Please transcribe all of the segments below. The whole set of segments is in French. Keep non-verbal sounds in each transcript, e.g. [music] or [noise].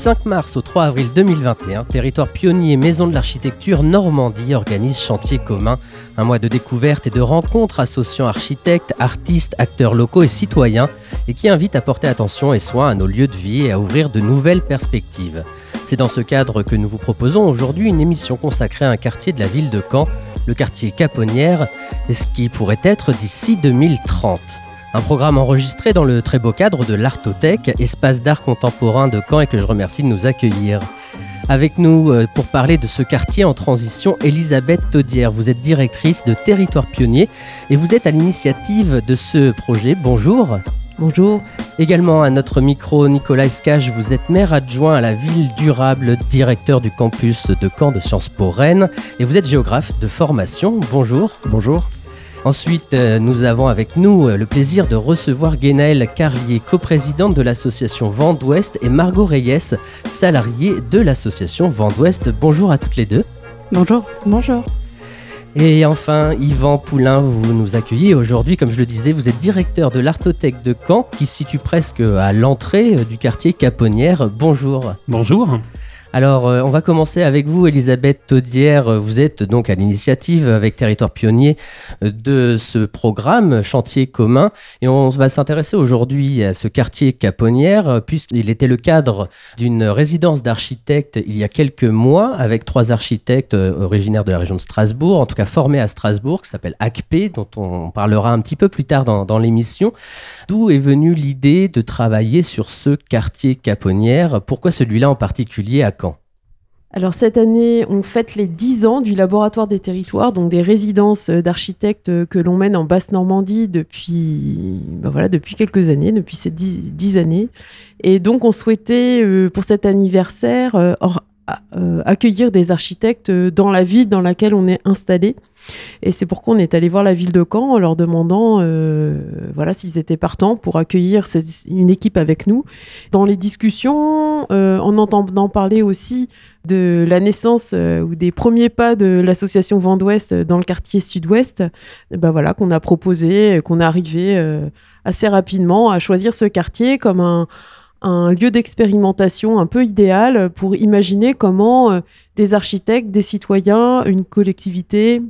5 mars au 3 avril 2021, Territoire pionnier Maison de l'Architecture Normandie organise Chantier commun, un mois de découverte et de rencontres associant architectes, artistes, acteurs locaux et citoyens, et qui invite à porter attention et soin à nos lieux de vie et à ouvrir de nouvelles perspectives. C'est dans ce cadre que nous vous proposons aujourd'hui une émission consacrée à un quartier de la ville de Caen, le quartier Caponnière, et ce qui pourrait être d'ici 2030. Un programme enregistré dans le très beau cadre de l'Artothèque, espace d'art contemporain de Caen et que je remercie de nous accueillir. Avec nous euh, pour parler de ce quartier en transition, Elisabeth Taudière. Vous êtes directrice de Territoire Pionnier et vous êtes à l'initiative de ce projet. Bonjour. Bonjour. Également à notre micro, Nicolas Escage, vous êtes maire adjoint à la ville durable, directeur du campus de Caen de Sciences Po Rennes et vous êtes géographe de formation. Bonjour. Bonjour. Ensuite, euh, nous avons avec nous euh, le plaisir de recevoir Guénaëlle Carlier, coprésidente de l'association Vent d'Ouest, et Margot Reyes, salariée de l'association Vent d'Ouest. Bonjour à toutes les deux. Bonjour. Bonjour. Et enfin, Yvan Poulain, vous nous accueillez aujourd'hui. Comme je le disais, vous êtes directeur de l'Artothèque de Caen, qui se situe presque à l'entrée euh, du quartier Caponnière. Bonjour. Bonjour. Alors, euh, on va commencer avec vous, Elisabeth Taudière. Vous êtes donc à l'initiative avec Territoire Pionnier euh, de ce programme Chantier commun. Et on va s'intéresser aujourd'hui à ce quartier Caponnière, puisqu'il était le cadre d'une résidence d'architectes il y a quelques mois avec trois architectes euh, originaires de la région de Strasbourg, en tout cas formés à Strasbourg, qui s'appelle ACP, dont on parlera un petit peu plus tard dans, l'émission. D'où est venue l'idée de travailler sur ce quartier Caponnière? Pourquoi celui-là en particulier? Alors cette année, on fête les 10 ans du laboratoire des territoires, donc des résidences d'architectes que l'on mène en Basse-Normandie depuis, ben voilà, depuis quelques années, depuis ces 10, années. Et donc on souhaitait, euh, pour cet anniversaire, euh, euh, accueillir des architectes dans la ville dans laquelle on est installé. Et c'est pourquoi on est allé voir la ville de Caen en leur demandant euh, voilà, s'ils étaient partants pour accueillir une équipe avec nous. Dans les discussions, euh, en entendant parler aussi de la naissance ou des premiers pas de l'association Vent d'Ouest dans le quartier sud-ouest, ben voilà, qu'on a proposé, qu'on est arrivé assez rapidement à choisir ce quartier comme un un lieu d'expérimentation un peu idéal pour imaginer comment euh, des architectes, des citoyens, une collectivité,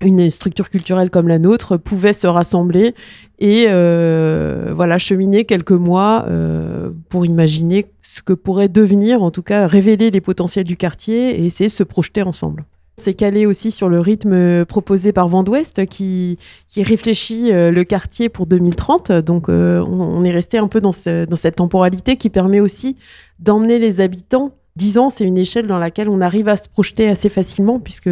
une structure culturelle comme la nôtre pouvaient se rassembler et euh, voilà cheminer quelques mois euh, pour imaginer ce que pourrait devenir, en tout cas révéler les potentiels du quartier et essayer de se projeter ensemble. C'est calé aussi sur le rythme proposé par Vent d'Ouest qui, réfléchit euh, le quartier pour 2030. Donc euh, on, est resté un peu dans, cette temporalité qui permet aussi d'emmener les habitants. 10 ans, c'est une échelle dans laquelle on arrive à se projeter assez facilement puisque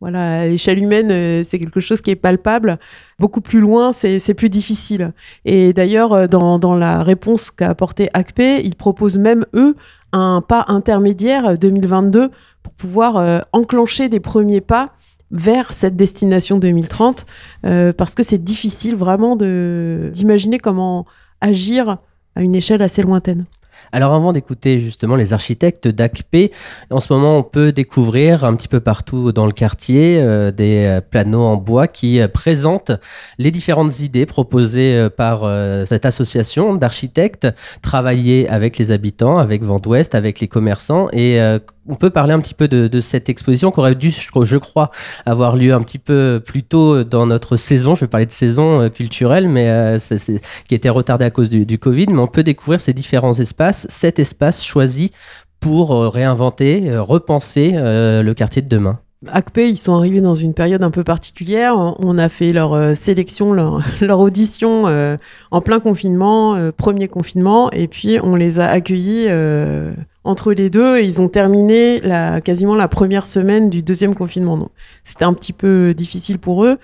voilà, l'échelle humaine, euh, c'est quelque chose qui est palpable. Beaucoup plus loin, c'est plus difficile. Et d'ailleurs, dans, dans, la réponse qu'a apporté ACP, ils proposent même, eux, un pas intermédiaire 2022 pour pouvoir euh, enclencher des premiers pas vers cette destination 2030, euh, parce que c'est difficile vraiment d'imaginer comment agir à une échelle assez lointaine. Alors avant d'écouter justement les architectes d'ACP, en ce moment on peut découvrir un petit peu partout dans le quartier euh, des planos en bois qui présentent les différentes idées proposées par cette association d'architectes, travailler avec les habitants, avec Vent d'Ouest, avec les commerçants et on peut parler un petit peu de, cette exposition qui aurait dû, je crois, avoir lieu un petit peu plus tôt dans notre saison. Je vais parler de saison euh, culturelle, mais euh, qui était retardée à cause du, Covid. Mais on peut découvrir ces différents espaces, cet espace choisi pour euh, réinventer, repenser le quartier de demain. ACP, ils sont arrivés dans une période un peu particulière. On a fait leur sélection, leur, [laughs] audition en plein confinement, premier confinement, et puis on les a accueillis entre les deux ils ont terminé quasiment la première semaine du deuxième confinement. C'était un petit peu difficile pour eux.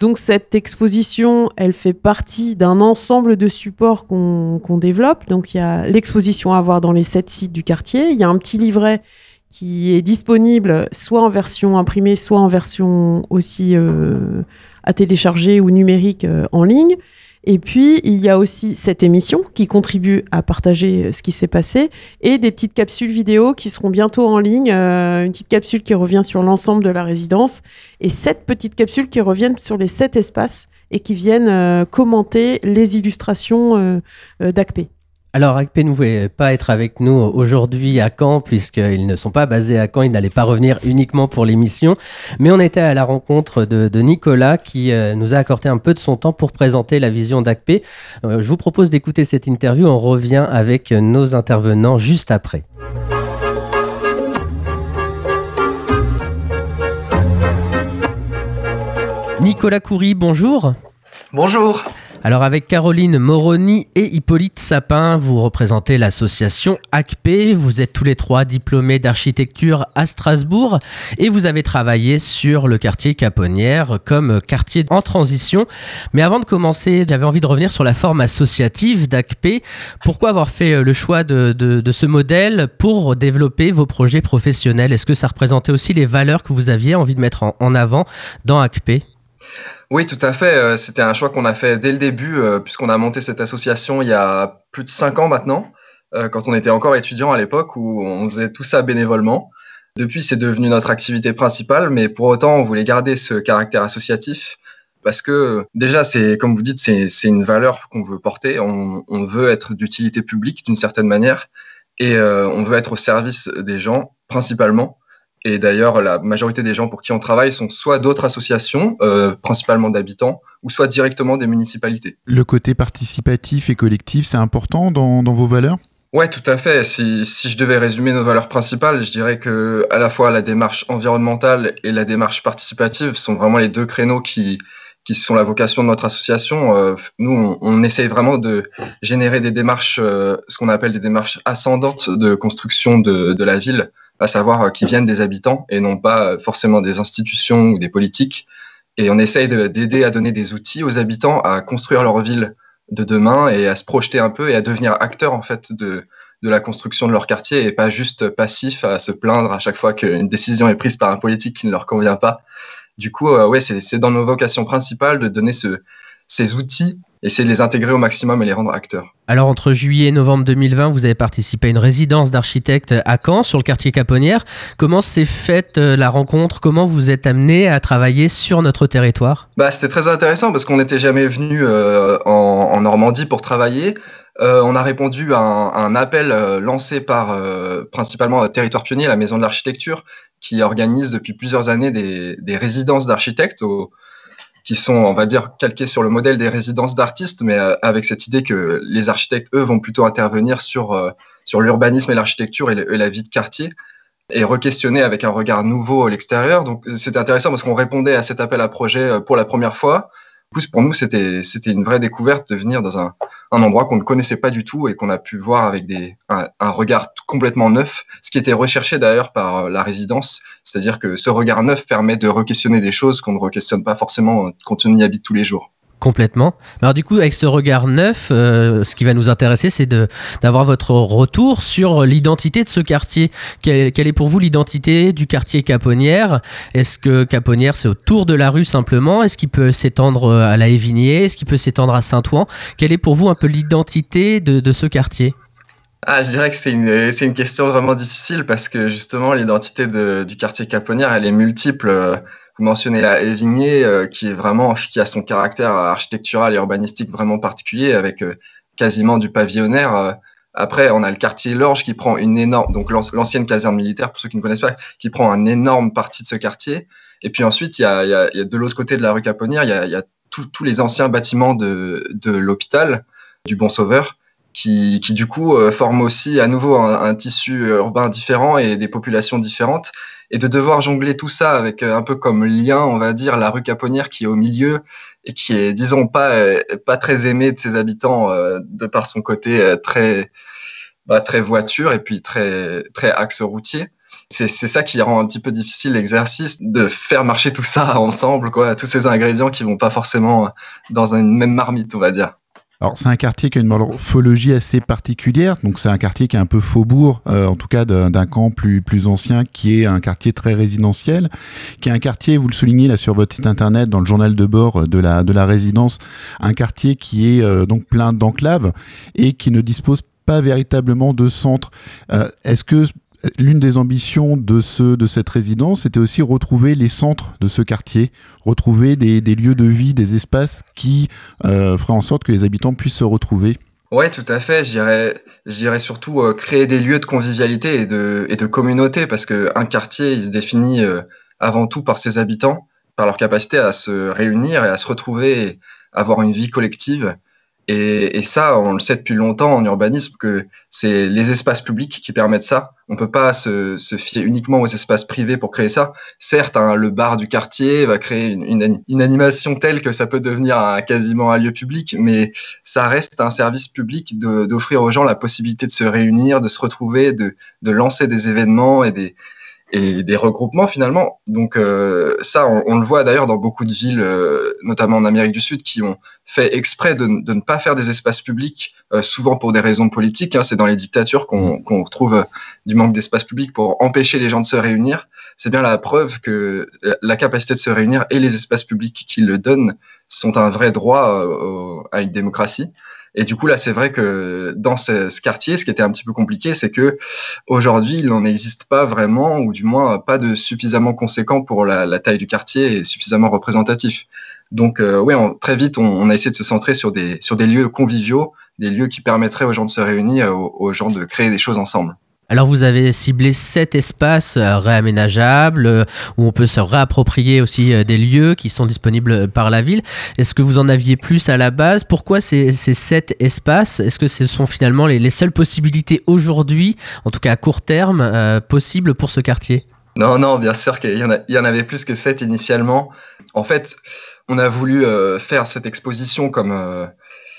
Donc cette exposition, elle fait partie d'un ensemble de supports qu'on développe. Donc il y a l'exposition à voir dans les sept sites du quartier. Il y a un petit livret qui est disponible soit en version imprimée, soit en version aussi euh, à télécharger ou numérique euh, en ligne. Et puis, il y a aussi cette émission qui contribue à partager euh, ce qui s'est passé et des petites capsules vidéo qui seront bientôt en ligne. Euh, une petite capsule qui revient sur l'ensemble de la résidence et sept petites capsules qui reviennent sur les sept espaces et qui viennent euh, commenter les illustrations d'ACP. Alors, ACP ne pouvait pas être avec nous aujourd'hui à Caen, puisqu'ils ne sont pas basés à Caen, ils n'allaient pas revenir uniquement pour l'émission. Mais on était à la rencontre de, Nicolas, qui euh, nous a accordé un peu de son temps pour présenter la vision d'ACP. Euh, je vous propose d'écouter cette interview, on revient avec nos intervenants juste après. Nicolas Coury, bonjour. Bonjour. Alors avec Caroline Moroni et Hippolyte Sapin, vous représentez l'association ACP. Vous êtes tous les trois diplômés d'architecture à Strasbourg et vous avez travaillé sur le quartier Caponnière comme quartier en transition. Mais avant de commencer, j'avais envie de revenir sur la forme associative d'ACP. Pourquoi avoir fait le choix de, de ce modèle pour développer vos projets professionnels? Est-ce que ça représentait aussi les valeurs que vous aviez envie de mettre en, en avant dans ACP oui, tout à fait. Euh, c'était un choix qu'on a fait dès le début, euh, puisqu'on a monté cette association il y a plus de cinq ans maintenant, euh, quand on était encore étudiant à l'époque, où on faisait tout ça bénévolement. Depuis, c'est devenu notre activité principale, mais pour autant, on voulait garder ce caractère associatif, parce que déjà, c'est comme vous dites, c'est une valeur qu'on veut porter. On, on veut être d'utilité publique d'une certaine manière, et on veut être au service des gens principalement. Et d'ailleurs, la majorité des gens pour qui on travaille sont soit d'autres associations, euh, principalement d'habitants, ou soit directement des municipalités. Le côté participatif et collectif, c'est important dans, vos valeurs? Ouais, tout à fait. Si, si, je devais résumer nos valeurs principales, je dirais que à la fois la démarche environnementale et la démarche participative sont vraiment les deux créneaux qui, qui sont la vocation de notre association. Euh, nous, on, on, essaye vraiment de générer des démarches, euh, ce qu'on appelle des démarches ascendantes de construction de, de la ville à savoir euh, qui viennent des habitants et non pas euh, forcément des institutions ou des politiques. Et on essaye d'aider à donner des outils aux habitants à construire leur ville de demain et à se projeter un peu et à devenir acteurs en fait de, de la construction de leur quartier et pas juste passifs à se plaindre à chaque fois qu'une décision est prise par un politique qui ne leur convient pas. Du coup, euh, ouais, c'est dans nos vocations principales de donner ce, ces outils essayer de les intégrer au maximum et les rendre acteurs. Alors entre juillet et novembre 2020, vous avez participé à une résidence d'architecte à Caen sur le quartier Caponnière. Comment s'est faite euh, la rencontre? Comment vous êtes amené à travailler sur notre territoire? Bah, C'était très intéressant parce qu'on n'était jamais venu euh, en, Normandie pour travailler. Euh, on a répondu à un, appel lancé par principalement Territoire Pionnier, la maison de l'architecture, qui organise depuis plusieurs années des, des résidences d'architectes au, qui sont, on va dire, calqués sur le modèle des résidences d'artistes, mais euh, avec cette idée que les architectes, eux, vont plutôt intervenir sur, euh, sur l'urbanisme et l'architecture et, la vie de quartier et re-questionner avec un regard nouveau l'extérieur. Donc c'était intéressant parce qu'on répondait à cet appel à projet euh, pour la première fois pour nous, c'était une vraie découverte de venir dans un, endroit qu'on ne connaissait pas du tout et qu'on a pu voir avec un, regard complètement neuf, ce qui était recherché d'ailleurs par euh, la résidence. C'est-à-dire que ce regard neuf permet de re-questionner des choses qu'on ne re-questionne pas forcément quand on y habite tous les jours. Complètement. Alors du coup, avec ce regard neuf, euh, ce qui va nous intéresser, c'est d'avoir votre retour sur l'identité de ce quartier. Quelle, est pour vous l'identité du quartier Caponnière? Est-ce que Caponnière, c'est autour de la rue simplement? Est-ce qu'il peut s'étendre à la Évigné Est-ce qu'il peut s'étendre à Saint-Ouen? Quelle est pour vous un peu l'identité de, ce quartier? Ah, je dirais que c'est une, une question vraiment difficile parce que justement l'identité du quartier Caponnière, elle est multiple. Vous mentionnez la Évigné, euh, qui est vraiment, qui a son caractère architectural et urbanistique vraiment particulier, avec euh, quasiment du pavillonnaire. Euh. Après, on a le quartier Lorge qui prend une énorme, donc l'ancienne caserne militaire, pour ceux qui ne connaissent pas, qui prend une énorme partie de ce quartier. Et puis ensuite, il y a, de l'autre côté de la rue Caponnière, il y a, tous les anciens bâtiments de, l'hôpital, du Bon Sauveur, qui, du coup forment aussi à nouveau un, tissu urbain différent et des populations différentes et de devoir jongler tout ça avec euh, un peu comme lien, on va dire, la rue Caponnière qui est au milieu et qui est, disons, pas, euh, pas très aimée de ses habitants euh, de par son côté très, bah, très voiture et puis très, très axe routier. C'est ça qui rend un petit peu difficile l'exercice de faire marcher tout ça [laughs] ensemble, quoi, tous ces ingrédients qui vont pas forcément dans une même marmite, on va dire. Alors c'est un quartier qui a une morphologie assez particulière, donc c'est un quartier qui est un peu faubourg, euh, en tout cas d'un camp plus plus ancien, qui est un quartier très résidentiel, qui est un quartier, vous le soulignez là sur votre site internet, dans le journal de bord de la de la résidence, un quartier qui est euh, donc plein d'enclaves et qui ne dispose pas véritablement de centre. Euh, est-ce que l'une des ambitions de, ce, de cette résidence c'était aussi retrouver les centres de ce quartier, retrouver des, lieux de vie, des espaces qui euh, feraient en sorte que les habitants puissent se retrouver. Ouais, tout à fait. Je dirais, je dirais surtout euh, créer des lieux de convivialité et de, et de communauté, parce qu'un quartier, il se définit euh, avant tout par ses habitants, par leur capacité à se réunir et à se retrouver, et avoir une vie collective. Et, ça, on le sait depuis longtemps en urbanisme que c'est les espaces publics qui permettent ça. On peut pas se, fier uniquement aux espaces privés pour créer ça. Certes, hein, le bar du quartier va créer une, animation telle que ça peut devenir quasiment un lieu public, mais ça reste un service public d'offrir aux gens la possibilité de se réunir, de se retrouver, de, de lancer des événements et des, et des regroupements finalement. Donc euh, ça, on, le voit d'ailleurs dans beaucoup de villes, euh, notamment en Amérique du Sud, qui ont fait exprès de, ne pas faire des espaces publics, euh, souvent pour des raisons politiques. Hein, C'est dans les dictatures qu'on qu retrouve du manque d'espace public pour empêcher les gens de se réunir. C'est bien la preuve que la capacité de se réunir et les espaces publics qui le donnent sont un vrai droit à une démocratie. Et du coup, là, c'est vrai que dans ce, quartier, ce qui était un petit peu compliqué, c'est que aujourd'hui, il n'en existe pas vraiment, ou du moins pas de suffisamment conséquent pour la, taille du quartier et suffisamment représentatif. Donc, euh, oui, très vite, on, a essayé de se centrer sur des, sur des lieux conviviaux, des lieux qui permettraient aux gens de se réunir, aux gens de créer des choses ensemble. Alors vous avez ciblé sept espaces euh, réaménageables euh, où on peut se réapproprier aussi euh, des lieux qui sont disponibles par la ville. Est-ce que vous en aviez plus à la base? Pourquoi ces, sept espaces? Est-ce que ce sont finalement les, les seules possibilités aujourd'hui, en tout cas à court terme, possibles pour ce quartier? Non, non, bien sûr qu'il y, en avait plus que sept initialement. En fait, on a voulu faire cette exposition comme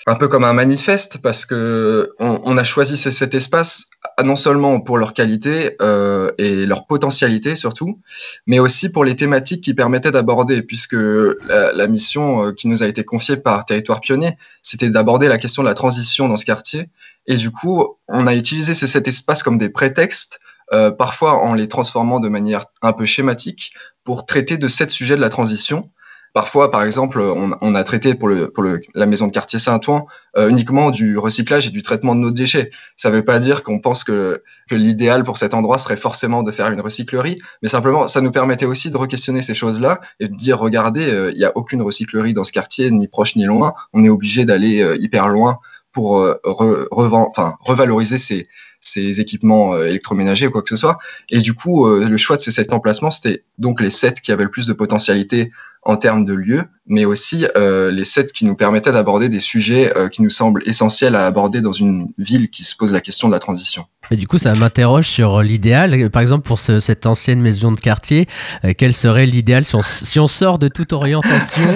un peu comme un manifeste parce que on, a choisi cet espace non seulement pour leur qualité euh, et leur potentialité surtout, mais aussi pour les thématiques qui permettaient d'aborder, puisque la, mission euh, qui nous a été confiée par Territoire Pionnier, c'était d'aborder la question de la transition dans ce quartier. Et du coup, on a utilisé cet espace comme des prétextes, euh, parfois en les transformant de manière un peu schématique, pour traiter de sept sujets de la transition Parfois, par exemple, on, a traité pour, la maison de quartier Saint-Ouen euh, uniquement du recyclage et du traitement de nos déchets. Ça ne veut pas dire qu'on pense que, l'idéal pour cet endroit serait forcément de faire une recyclerie, mais simplement, ça nous permettait aussi de re-questionner ces choses-là et de dire, regardez, euh, il n'y a aucune recyclerie dans ce quartier, ni proche ni loin. On est obligé d'aller euh, hyper loin pour revaloriser ces, ces équipements électroménagers ou quoi que ce soit. Et du coup, le choix de ces sept emplacements, c'était donc les sept qui avaient le plus de potentialité en termes de lieux, mais aussi euh, les sept qui nous permettaient d'aborder des sujets euh, qui nous semblent essentiels à aborder dans une ville qui se pose la question de la transition. Et du coup, ça m'interroge sur l'idéal. Par exemple, pour ce, cette ancienne maison de quartier, euh, quel serait l'idéal si on, si on sort de toute orientation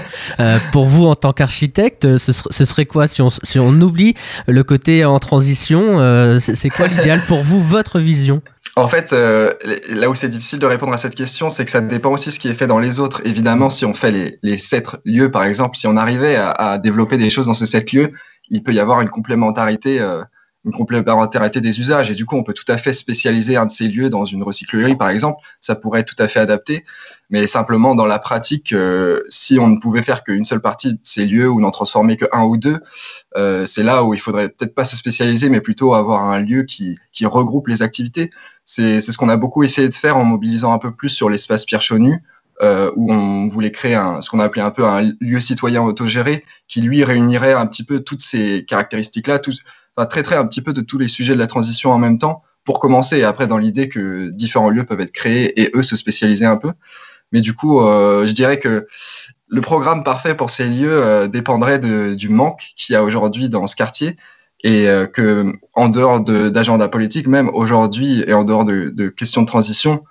Pour vous, en tant qu'architecte, ce, ce, serait quoi si on, si on oublie le côté en transition C'est quoi l'idéal pour vous, votre vision? En fait, euh, là où c'est difficile de répondre à cette question, c'est que ça dépend aussi de ce qui est fait dans les autres. Évidemment, si on fait les, les sept lieux, par exemple, si on arrivait à, développer des choses dans ces sept lieux, il peut y avoir une complémentarité, euh, une complémentarité des usages. Et du coup, on peut tout à fait spécialiser un de ces lieux dans une recyclerie, par exemple. Ça pourrait être tout à fait adapté. Mais simplement, dans la pratique, euh, si on ne pouvait faire qu'une seule partie de ces lieux ou n'en transformer que un ou deux, euh, c'est là où il faudrait peut-être pas se spécialiser, mais plutôt avoir un lieu qui, qui regroupe les activités. C'est ce qu'on a beaucoup essayé de faire en mobilisant un peu plus sur l'espace Pierre Chonu, euh, où on voulait créer un, ce qu'on a appelé un peu un lieu citoyen autogéré, qui lui réunirait un petit peu toutes ces caractéristiques-là, enfin, traiterait un petit peu de tous les sujets de la transition en même temps, pour commencer, et après dans l'idée que différents lieux peuvent être créés et eux se spécialiser un peu. Mais du coup, euh, je dirais que le programme parfait pour ces lieux euh, dépendrait du manque qu'il y a aujourd'hui dans ce quartier et euh, que en dehors d'agenda politique, même aujourd'hui et en dehors de, questions de transition,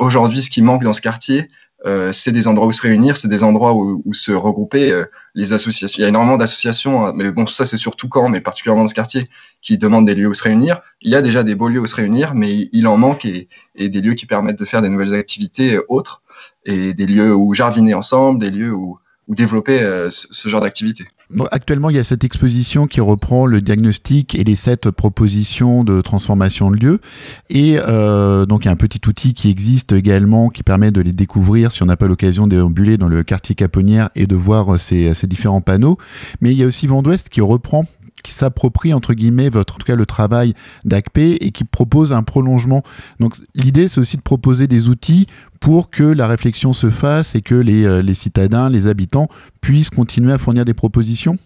aujourd'hui, ce qui manque dans ce quartier, euh, c'est des endroits où se réunir, c'est des endroits où, où se regrouper. Euh, les associations, il y a énormément d'associations, hein, mais bon, ça c'est surtout quand, mais particulièrement dans ce quartier, qui demandent des lieux où se réunir. Il y a déjà des beaux lieux où se réunir, mais il en manque et, et des lieux qui permettent de faire des nouvelles activités autres et des lieux où jardiner ensemble, des lieux où, où développer euh, ce, ce, genre d'activité. Actuellement, il y a cette exposition qui reprend le diagnostic et les sept propositions de transformation de lieu. Et euh, donc, il y a un petit outil qui existe également qui permet de les découvrir si on n'a pas l'occasion de déambuler dans le quartier Caponnière et de voir ces, ces différents panneaux. Mais il y a aussi Vent d'Ouest qui reprend qui s'approprie entre guillemets votre en tout cas le travail d'ACP et qui propose un prolongement. Donc l'idée c'est aussi de proposer des outils pour que la réflexion se fasse et que les, euh, les citadins, les habitants puissent continuer à fournir des propositions.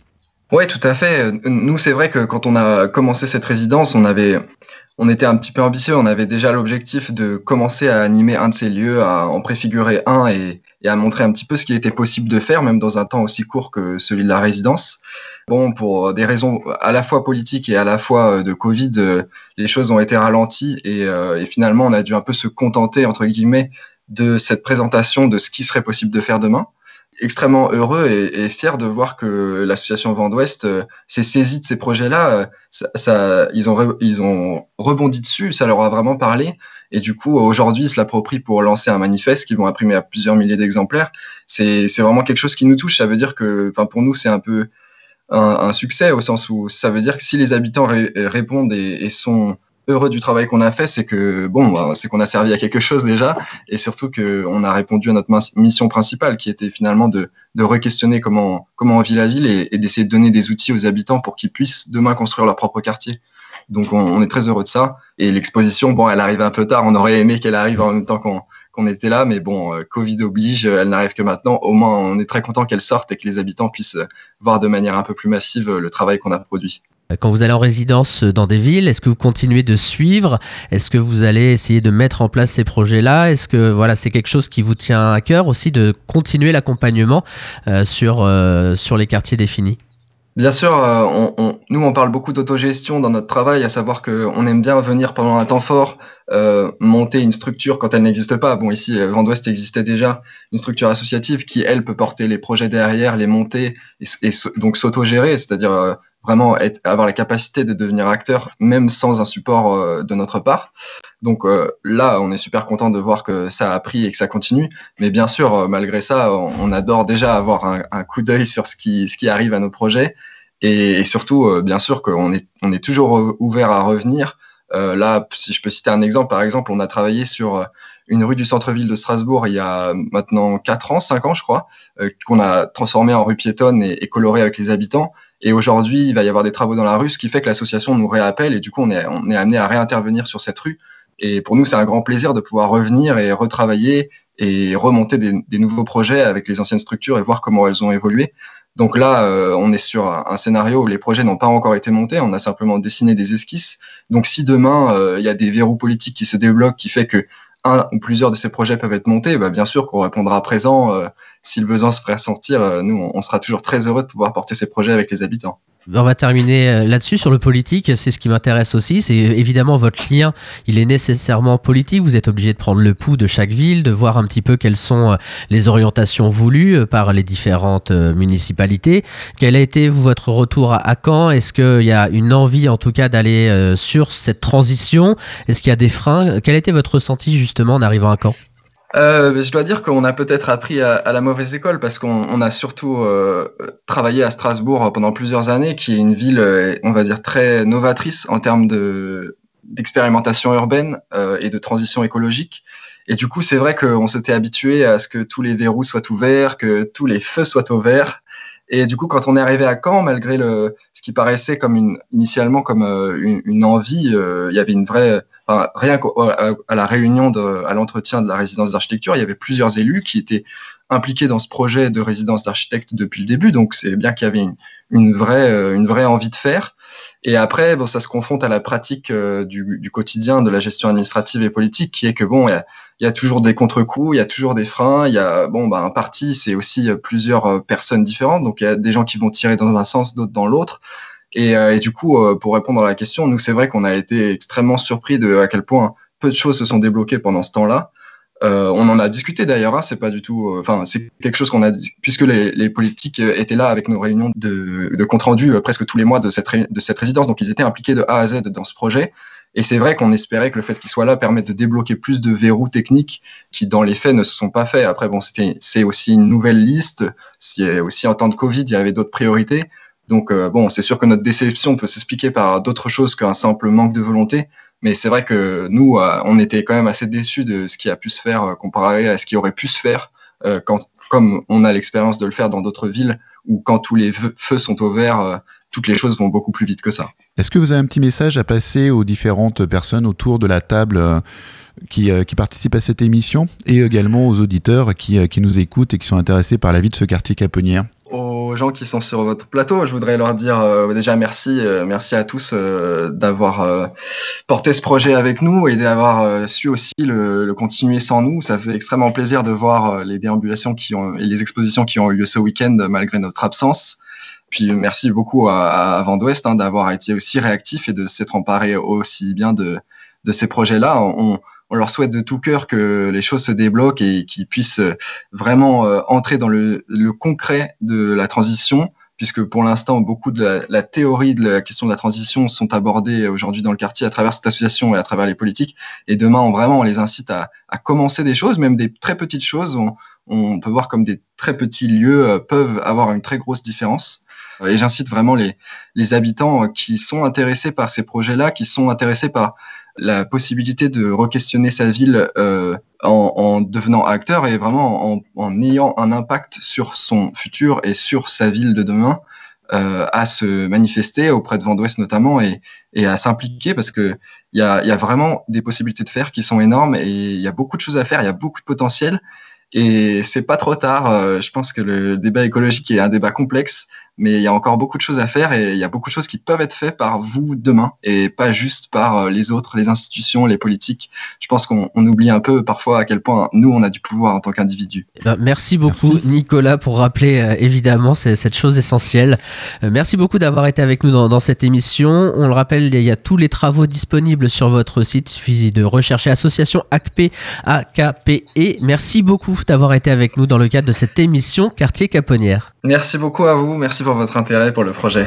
Oui, tout à fait. Nous, c'est vrai que quand on a commencé cette résidence, on avait, on était un petit peu ambitieux. On avait déjà l'objectif de commencer à animer un de ces lieux, à en préfigurer un et, et, à montrer un petit peu ce qu'il était possible de faire, même dans un temps aussi court que celui de la résidence. Bon, pour des raisons à la fois politiques et à la fois de Covid, les choses ont été ralenties et, et finalement, on a dû un peu se contenter, entre guillemets, de cette présentation de ce qui serait possible de faire demain extrêmement heureux et, fier de voir que l'association Vent d'Ouest euh, s'est saisie de ces projets-là. Euh, ça, ils, ont ils ont rebondi dessus, ça leur a vraiment parlé. Et du coup, aujourd'hui, ils se l'approprient pour lancer un manifeste qu'ils vont imprimer à plusieurs milliers d'exemplaires. C'est vraiment quelque chose qui nous touche. Ça veut dire que, pour nous, c'est un peu un, succès au sens où ça veut dire que si les habitants ré répondent et sont heureux du travail qu'on a fait, c'est que bon, bah, c'est qu'on a servi à quelque chose déjà, et surtout qu'on a répondu à notre mission principale, qui était finalement de, de re-questionner comment comment on vit la ville et, d'essayer de donner des outils aux habitants pour qu'ils puissent demain construire leur propre quartier. Donc on, on est très heureux de ça. Et l'exposition, bon, elle arrive un peu tard. On aurait aimé qu'elle arrive en même temps qu'on qu'on était là, mais bon, euh, Covid oblige, elle n'arrive que maintenant. Au moins, on est très content qu'elle sorte et que les habitants puissent voir de manière un peu plus massive le travail qu'on a produit. Quand vous allez en résidence dans des villes, est-ce que vous continuez de suivre? Est-ce que vous allez essayer de mettre en place ces projets-là? Est-ce que voilà, c'est quelque chose qui vous tient à cœur aussi de continuer l'accompagnement euh, sur, euh, sur les quartiers définis? Bien sûr, euh, on, nous on parle beaucoup d'autogestion dans notre travail, à savoir qu'on aime bien venir pendant un temps fort euh, monter une structure quand elle n'existe pas. Bon, ici, Vent d'Ouest existait déjà, une structure associative qui, elle, peut porter les projets derrière, les monter et, et donc s'autogérer, c'est-à-dire euh, vraiment avoir la capacité de devenir acteur, même sans un support euh, de notre part. Donc euh, là, on est super content de voir que ça a pris et que ça continue. Mais bien sûr, euh, malgré ça, on, adore déjà avoir un, coup d'œil sur ce qui, ce qui arrive à nos projets. Et, surtout, bien sûr, qu'on est, on est toujours ouvert à revenir. là, si je peux citer un exemple, par exemple, on a travaillé sur une rue du centre-ville de Strasbourg il y a maintenant 4 ans, 5 ans, je crois, qu'on a transformé en rue piétonne et, et colorée avec les habitants. Et aujourd'hui, il va y avoir des travaux dans la rue, ce qui fait que l'association nous réappelle et du coup, on est, on est amené à réintervenir sur cette rue. Et pour nous, c'est un grand plaisir de pouvoir revenir et retravailler et remonter des, nouveaux projets avec les anciennes structures et voir comment elles ont évolué. Donc là, euh, on est sur un scénario où les projets n'ont pas encore été montés, on a simplement dessiné des esquisses. Donc si demain, euh, il y a des verrous politiques qui se débloquent, qui fait que un ou plusieurs de ces projets peuvent être montés, bah bien sûr qu'on répondra présent. Euh, si le besoin se ferait ressentir, euh, nous, on sera toujours très heureux de pouvoir porter ces projets avec les habitants. On va terminer euh, là-dessus sur le politique. C'est ce qui m'intéresse aussi. C'est évidemment votre lien. Il est nécessairement politique. Vous êtes obligé de prendre le pouls de chaque ville, de voir un petit peu quelles sont euh, les orientations voulues par les différentes municipalités. Quel a été votre retour à Caen? Est-ce qu'il y a une envie, en tout cas, d'aller sur cette transition? Est-ce qu'il y a des freins? Quel a été votre ressenti justement en arrivant à Caen? Euh, je dois dire qu'on a peut-être appris à, la mauvaise école parce qu'on on a surtout euh, travaillé à Strasbourg pendant plusieurs années, qui est une ville, euh, on va dire, très novatrice en termes de d'expérimentation urbaine et de transition écologique. Et du coup, c'est vrai qu'on s'était habitué à ce que tous les verrous soient ouverts, que tous les feux soient ouverts. Et du coup, quand on est arrivé à Caen, malgré ce qui paraissait comme une, initialement comme une, envie, il y avait une vraie, enfin, rien qu'à la réunion de, à l'entretien de la résidence d'architecture, il y avait plusieurs élus qui étaient impliqués dans ce projet de résidence d'architecte depuis le début. Donc, c'est bien qu'il y avait une, vraie, euh, une vraie envie de faire. Et après, bon, ça se confronte à la pratique euh, du, quotidien de la gestion administrative et politique, qui est que bon, il y a, toujours des contre-coups, il y a toujours des freins. Il y a bon, bah, un parti, c'est aussi euh, plusieurs personnes différentes, donc il y a des gens qui vont tirer dans un sens, d'autres dans l'autre. Et, et, du coup, pour répondre à la question, nous, c'est vrai qu'on a été extrêmement surpris de à quel point peu de choses se sont débloquées pendant ce temps-là. Euh, on en a discuté d'ailleurs, hein, c'est pas du tout. Euh, enfin, c'est quelque chose qu'on a. Puisque les, politiques étaient là avec nos réunions de, compte rendu euh, presque tous les mois de cette, de cette résidence, donc ils étaient impliqués de A à Z dans ce projet. Et c'est vrai qu'on espérait que le fait qu'ils soient là permette de débloquer plus de verrous techniques qui, dans les faits, ne se sont pas faits. Après, bon, c'est aussi une nouvelle liste. C'est aussi en temps de Covid, il y avait d'autres priorités. Donc, euh, bon, c'est sûr que notre déception peut s'expliquer par d'autres choses qu'un simple manque de volonté. Mais c'est vrai que nous, euh, on était quand même assez déçus de ce qui a pu se faire euh, comparé à ce qui aurait pu se faire quand, comme on a l'expérience de le faire dans d'autres villes où quand tous les feux sont au vert, toutes les choses vont beaucoup plus vite que ça. Est-ce que vous avez un petit message à passer aux différentes personnes autour de la table qui, participent à cette émission et également aux auditeurs qui, qui nous écoutent et qui sont intéressés par la vie de ce quartier caponnière? Aux gens qui sont sur votre plateau, je voudrais leur dire euh, déjà merci, euh, merci à tous euh, d'avoir porté ce projet avec nous et d'avoir su aussi le, continuer sans nous. Ça fait extrêmement plaisir de voir les déambulations qui ont et les expositions qui ont eu lieu ce week-end malgré notre absence. Puis merci beaucoup à, à Vent d'Ouest hein, d'avoir été aussi réactif et de s'être emparé aussi bien de, de ces projets-là. Leur souhaite de tout cœur que les choses se débloquent et qu'ils puissent euh, vraiment euh, entrer dans le, concret de la transition, puisque pour l'instant, beaucoup de la, théorie de la question de la transition sont abordées aujourd'hui dans le quartier à travers cette association et à travers les politiques. Et demain, on, vraiment, on les incite à, commencer des choses, même des très petites choses. On, peut voir comme des très petits lieux euh, peuvent avoir une très grosse différence. Et j'incite vraiment les habitants qui sont intéressés par ces projets-là, qui sont intéressés par la possibilité de re-questionner sa ville euh, en, devenant acteur et vraiment en, ayant un impact sur son futur et sur sa ville de demain, euh, à se manifester auprès de Vendouest notamment et, à s'impliquer parce que il y a, y a, vraiment des possibilités de faire qui sont énormes et il y a beaucoup de choses à faire, il y a beaucoup de potentiel et c'est pas trop tard. Euh, je pense que le débat écologique est un débat complexe, mais il y a encore beaucoup de choses à faire et il y a beaucoup de choses qui peuvent être faites par vous demain et pas juste par euh, les autres, les institutions, les politiques. Je pense qu'on oublie un peu parfois à quel point nous, on a du pouvoir en tant qu'individu. Eh ben, merci beaucoup Nicolas pour rappeler euh, évidemment cette chose essentielle. Euh, merci beaucoup d'avoir été avec nous dans, dans, cette émission. On le rappelle, il y a tous les travaux disponibles sur votre site. Il suffit de rechercher association ACP, AKPE. Merci beaucoup d'avoir été avec nous dans le cadre de cette émission Quartier Caponnière. Merci beaucoup à vous. Merci pour votre intérêt pour le projet.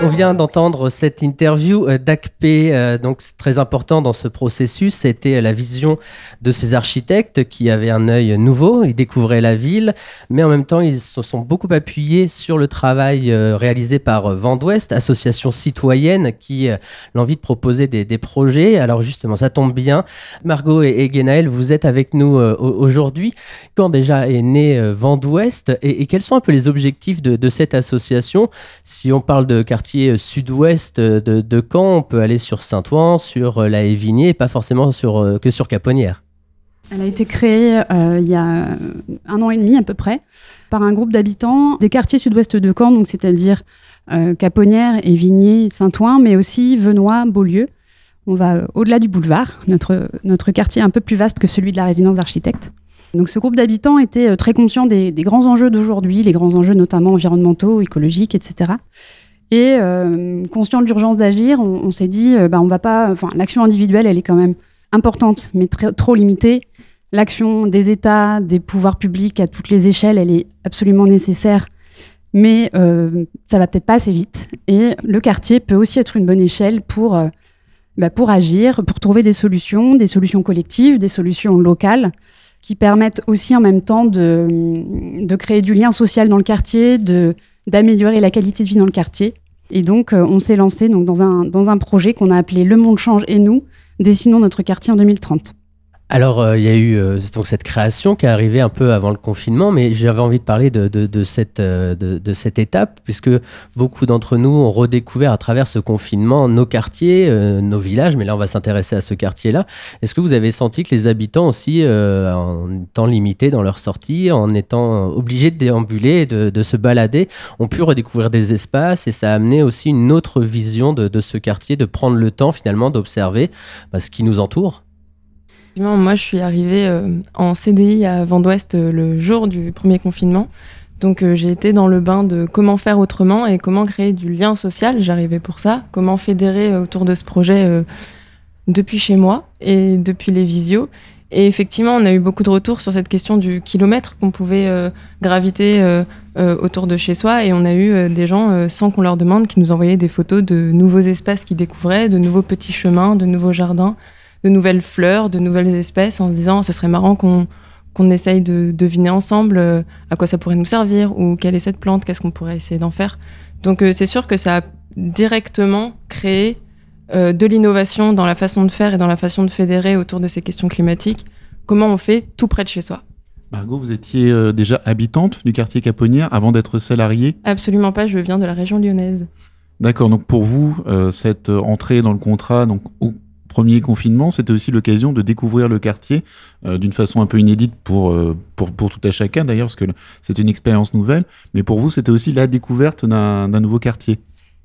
On vient d'entendre cette interview euh, d'ACP, euh, donc très important dans ce processus, c'était la vision de ces architectes qui avaient un œil nouveau, ils découvraient la ville, mais en même temps ils se sont beaucoup appuyés sur le travail euh, réalisé par Vent d'Ouest, association citoyenne qui a l'envie de proposer des, projets. Alors justement, ça tombe bien, Margot et, et vous êtes avec nous aujourd'hui. Quand déjà est né Vent d'Ouest et, quels sont un peu les objectifs de, de cette association? Si on parle de quartier euh, sud-ouest de, de, Caen, on peut aller sur Saint-Ouen, sur euh, la Évigné, pas forcément euh, que sur Caponnière. Elle a été créée il y a un an et demi à peu près par un groupe d'habitants des quartiers sud-ouest de Caen, donc c'est-à-dire Caponnière, Évigné, Saint-Ouen, mais aussi Venoy, Beaulieu. On va au-delà du boulevard, notre, quartier un peu plus vaste que celui de la résidence d'architectes. Donc ce groupe d'habitants était très conscient des grands enjeux d'aujourd'hui, les grands enjeux notamment environnementaux, écologiques, etc. Et euh, conscient de l'urgence d'agir, on, s'est dit, euh, bah, va pas. Enfin, l'action individuelle, elle est quand même importante, mais trop limitée. L'action des États, des pouvoirs publics à toutes les échelles, elle est absolument nécessaire, mais euh, ça va peut-être pas assez vite. Et le quartier peut aussi être une bonne échelle pour, euh, bah, pour agir, pour trouver des solutions, des solutions collectives, des solutions locales qui permettent aussi en même temps de, de créer du lien social dans le quartier, de d'améliorer la qualité de vie dans le quartier. Et donc, euh, on s'est lancé dans, un, dans un projet qu'on a appelé Le Monde Change et nous, dessinons notre quartier en 2030. Alors, euh, il y a eu euh, donc cette création qui est arrivée un peu avant le confinement, mais j'avais envie de parler de, de, cette, euh, de, cette étape, puisque beaucoup d'entre nous ont redécouvert à travers ce confinement nos quartiers, nos villages, mais là, on va s'intéresser à ce quartier-là. Est-ce que vous avez senti que les habitants aussi, en étant limités dans leur sortie, en étant obligés de déambuler, de, de, se balader, ont pu redécouvrir des espaces? Et ça a amené aussi une autre vision de, ce quartier, de prendre le temps finalement d'observer bah, ce qui nous entoure moi, je suis arrivée euh, en CDI à Vendouest euh, le jour du premier confinement. Donc, euh, j'ai été dans le bain de comment faire autrement et comment créer du lien social. J'arrivais pour ça. Comment fédérer autour de ce projet depuis chez moi et depuis les visios. Et effectivement, on a eu beaucoup de retours sur cette question du kilomètre qu'on pouvait graviter autour de chez soi. Et on a eu des gens, sans qu'on leur demande, qui nous envoyaient des photos de nouveaux espaces qu'ils découvraient, de nouveaux petits chemins, de nouveaux jardins de nouvelles fleurs, de nouvelles espèces, en se disant ce serait marrant qu'on qu'on essaye de deviner ensemble euh, à quoi ça pourrait nous servir ou quelle est cette plante, qu'est-ce qu'on pourrait essayer d'en faire. Donc euh, c'est sûr que ça a directement créé euh, de l'innovation dans la façon de faire et dans la façon de fédérer autour de ces questions climatiques. Comment on fait tout près de chez soi Margot, vous étiez déjà habitante du quartier Caponnière avant d'être salariée Absolument pas, je viens de la région lyonnaise. D'accord, donc pour vous, cette entrée dans le contrat, donc premier confinement, c'était aussi l'occasion de découvrir le quartier d'une façon un peu inédite pour, pour, pour tout à chacun d'ailleurs, parce que c'était une expérience nouvelle, mais pour vous, c'était aussi la découverte d'un nouveau quartier.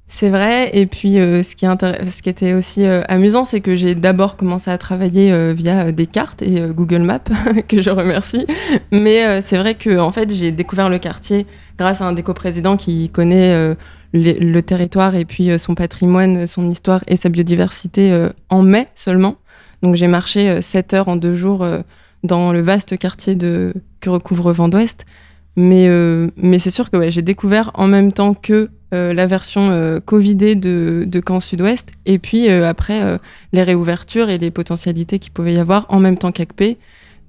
C'est vrai. Et puis, euh, ce, qui était aussi euh, amusant, c'est que j'ai d'abord commencé à travailler euh, via des cartes et Google Maps, [laughs] que je remercie. Mais c'est vrai que, en fait, j'ai découvert le quartier grâce à un déco-président qui connaît le, territoire et puis son patrimoine, son histoire et sa biodiversité en mai seulement. Donc, j'ai marché 7 heures en deux jours dans le vaste quartier que recouvre Vent d'Ouest. Mais, c'est sûr que j'ai découvert en même temps que euh, la version euh, Covidée de, de Sud-Ouest, et puis euh, après les réouvertures et les potentialités qu'il pouvait y avoir en même temps qu'ACP.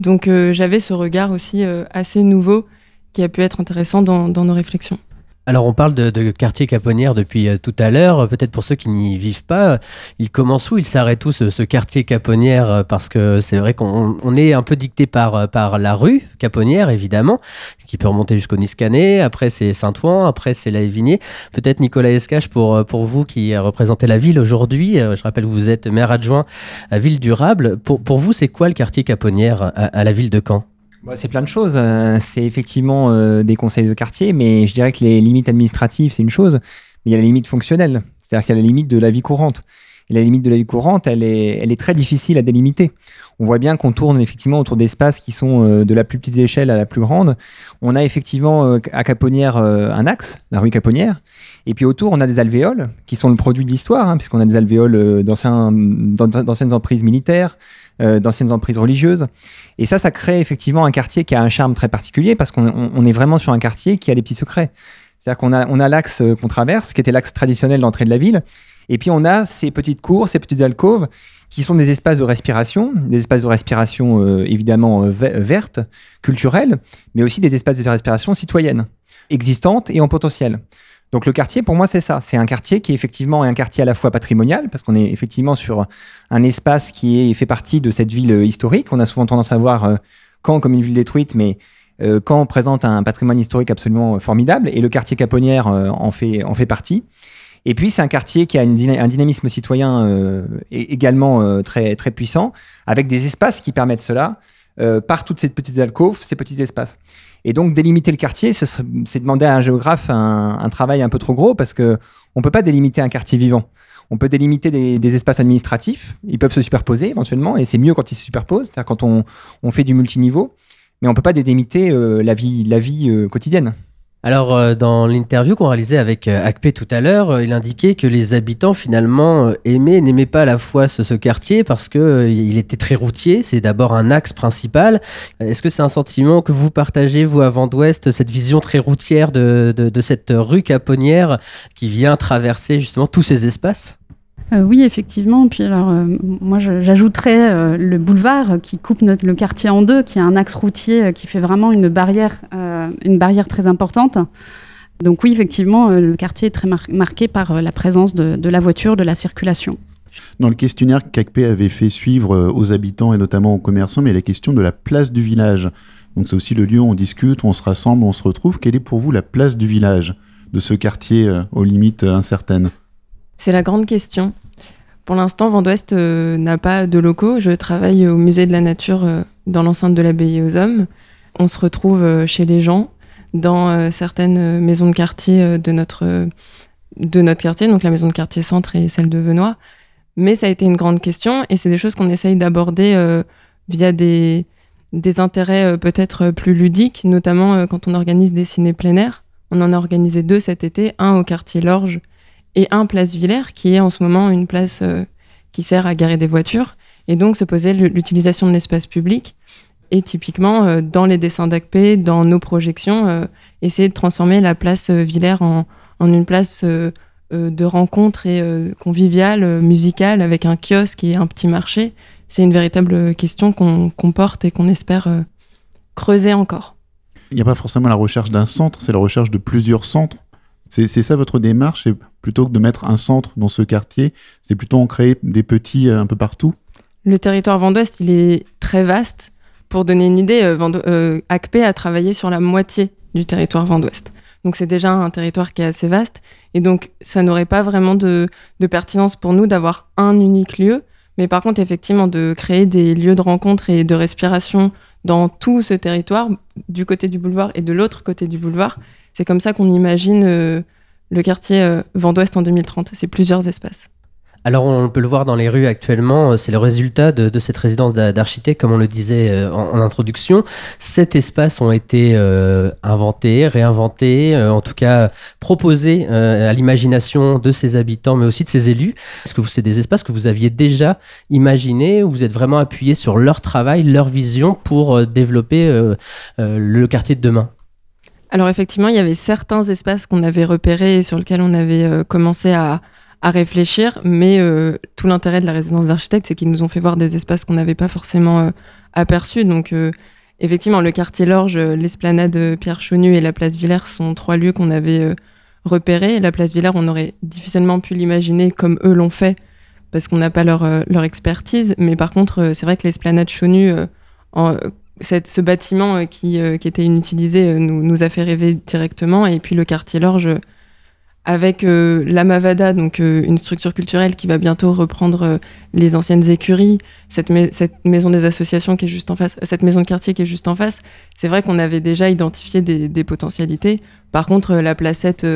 Donc j'avais ce regard aussi assez nouveau qui a pu être intéressant dans nos réflexions. Alors on parle de, quartier caponnière depuis euh, tout à l'heure. Peut-être pour ceux qui n'y vivent pas, il commence où? Il s'arrête où ce, quartier caponnière euh, Parce que c'est vrai qu'on est un peu dicté par, euh, par la rue caponnière, évidemment, qui peut remonter jusqu'au Niscanet. Après c'est Saint-Ouen, après c'est la Évigné. Peut-être Nicolas Escache pour, pour vous qui représentez la ville aujourd'hui. Je rappelle que vous êtes maire adjoint à Ville Durable. Pour, pour vous, c'est quoi le quartier caponnière à la ville de Caen? C'est plein de choses. Euh, c'est effectivement euh, des conseils de quartier, mais je dirais que les limites administratives, c'est une chose, mais il y a la limite fonctionnelle, c'est-à-dire qu'il y a la limite de la vie courante. Et la limite de la vie courante, elle est, elle est très difficile à délimiter. On voit bien qu'on tourne effectivement autour d'espaces qui sont euh, de la plus petite échelle à la plus grande. On a effectivement à Caponnière un axe, la rue Caponnière, et puis autour, on a des alvéoles qui sont le produit de l'histoire, hein, puisqu'on a des alvéoles d'anciennes emprises militaires, euh, d'anciennes emprises religieuses. Et ça, ça crée effectivement un quartier qui a un charme très particulier parce qu'on est vraiment sur un quartier qui a des petits secrets. C'est-à-dire qu'on a, on a l'axe euh, qu'on traverse, qui était l'axe traditionnel d'entrée de la ville, et puis on a ces petites cours, ces petites alcôves, qui sont des espaces de respiration, des espaces de respiration euh, évidemment vertes, culturelles, mais aussi des espaces de respiration citoyenne, existantes et en potentiel. Donc le quartier, pour moi, c'est ça. C'est un quartier qui est effectivement un quartier à la fois patrimonial, parce qu'on est effectivement sur un espace qui est, fait partie de cette ville euh, historique. On a souvent tendance à voir euh, comme une ville détruite, mais euh, Caen présente un patrimoine historique absolument formidable, et le quartier Caponnière en, fait, en fait partie. Et puis, c'est un quartier qui a un dynamisme citoyen également très, très puissant, avec des espaces qui permettent cela, par toutes ces petites alcôves, ces petits espaces. Et donc, délimiter le quartier, c'est demander à un géographe un, travail un peu trop gros parce qu'on ne peut pas délimiter un quartier vivant. On peut délimiter des, espaces administratifs, ils peuvent se superposer éventuellement, et c'est mieux quand ils se superposent, c'est-à-dire quand on, fait du multiniveau, mais on ne peut pas délimiter euh, la vie, euh, quotidienne. Alors, euh, dans l'interview qu'on réalisait avec euh, Acpe tout à l'heure, euh, il indiquait que les habitants, finalement, aimaient, n'aimaient pas à la fois ce, quartier parce qu'il était très routier. C'est d'abord un axe principal. Est-ce que c'est un sentiment que vous partagez, vous, à Vent d'Ouest, cette vision très routière de, de cette rue Caponnière qui vient traverser justement tous ces espaces? Euh, oui, effectivement. Puis alors, euh, moi, j'ajouterais euh, le boulevard qui coupe le quartier en deux, qui est un axe routier qui fait vraiment une barrière, une barrière très importante. Donc oui, effectivement, le quartier est très marqué par la présence de, la voiture, de la circulation. Dans le questionnaire qu'ACP avait fait suivre aux habitants et notamment aux commerçants, mais la question de la place du village. Donc c'est aussi le lieu où on discute, où on se rassemble, où on se retrouve. Quelle est pour vous la place du village, de ce quartier aux limites incertaines? C'est la grande question. Pour l'instant, Vendouest euh, n'a pas de locaux. Je travaille au musée de la nature euh, dans l'enceinte de l'abbaye aux hommes. On se retrouve euh, chez les gens, dans certaines maisons de quartier de notre, de notre quartier, donc la maison de quartier centre et celle de Venois. Mais ça a été une grande question et c'est des choses qu'on essaye d'aborder via des, des intérêts peut-être plus ludiques, notamment quand on organise des ciné plein air. On en a organisé deux cet été, un au quartier Lorge et un place Villers, qui est en ce moment une place euh, qui sert à garer des voitures, et donc se posait l'utilisation de l'espace public. Et typiquement, euh, dans les dessins d'ACP, dans nos projections, euh, essayer de transformer la place Villers en, une place de rencontre et conviviale, musicale, avec un kiosque et un petit marché. C'est une véritable question qu'on porte et qu'on espère creuser encore. Il n'y a pas forcément la recherche d'un centre, c'est la recherche de plusieurs centres c'est ça votre démarche plutôt que de mettre un centre dans ce quartier, c'est plutôt en créer des petits euh, un peu partout? Le territoire Vendouest, il est très vaste. Pour donner une idée, euh, euh, ACP a travaillé sur la moitié du territoire Vendouest. Donc c'est déjà un territoire qui est assez vaste. Et donc ça n'aurait pas vraiment de, pertinence pour nous d'avoir un unique lieu Mais par contre, effectivement, de créer des lieux de rencontre et de respiration dans tout ce territoire, du côté du boulevard et de l'autre côté du boulevard, c'est comme ça qu'on imagine le quartier Vent d'Ouest en 2030. C'est plusieurs espaces. Alors on peut le voir dans les rues actuellement, euh, c'est le résultat de, cette résidence d'architecte, comme on le disait euh, en, introduction. Sept espaces ont été euh, inventés, réinventés, en tout cas proposés à l'imagination de ses habitants, mais aussi de ses élus. Est-ce que c'est des espaces que vous aviez déjà imaginés, ou vous êtes vraiment appuyé sur leur travail, leur vision pour développer le quartier de demain? Alors effectivement, il y avait certains espaces qu'on avait repérés et sur lesquels on avait commencé à, réfléchir, mais euh, tout l'intérêt de la résidence d'architecte, c'est qu'ils nous ont fait voir des espaces qu'on n'avait pas forcément euh, aperçus. Donc, euh, effectivement, le quartier Lorge, l'esplanade Pierre Chaunu et la place Villers sont trois lieux qu'on avait repérés. La place Villers, on aurait difficilement pu l'imaginer comme eux l'ont fait, parce qu'on n'a pas leur, leur expertise. Mais par contre, c'est vrai que l'esplanade Chaunu, en, cette, ce bâtiment qui, qui, était inutilisé, nous, nous, a fait rêver directement. Et puis le quartier Lorge avec euh, la Mavada, donc euh, une structure culturelle qui va bientôt reprendre euh, les anciennes écuries, cette, maison des associations qui est juste en face, cette maison de quartier qui est juste en face. C'est vrai qu'on avait déjà identifié des, potentialités. Par contre, la placette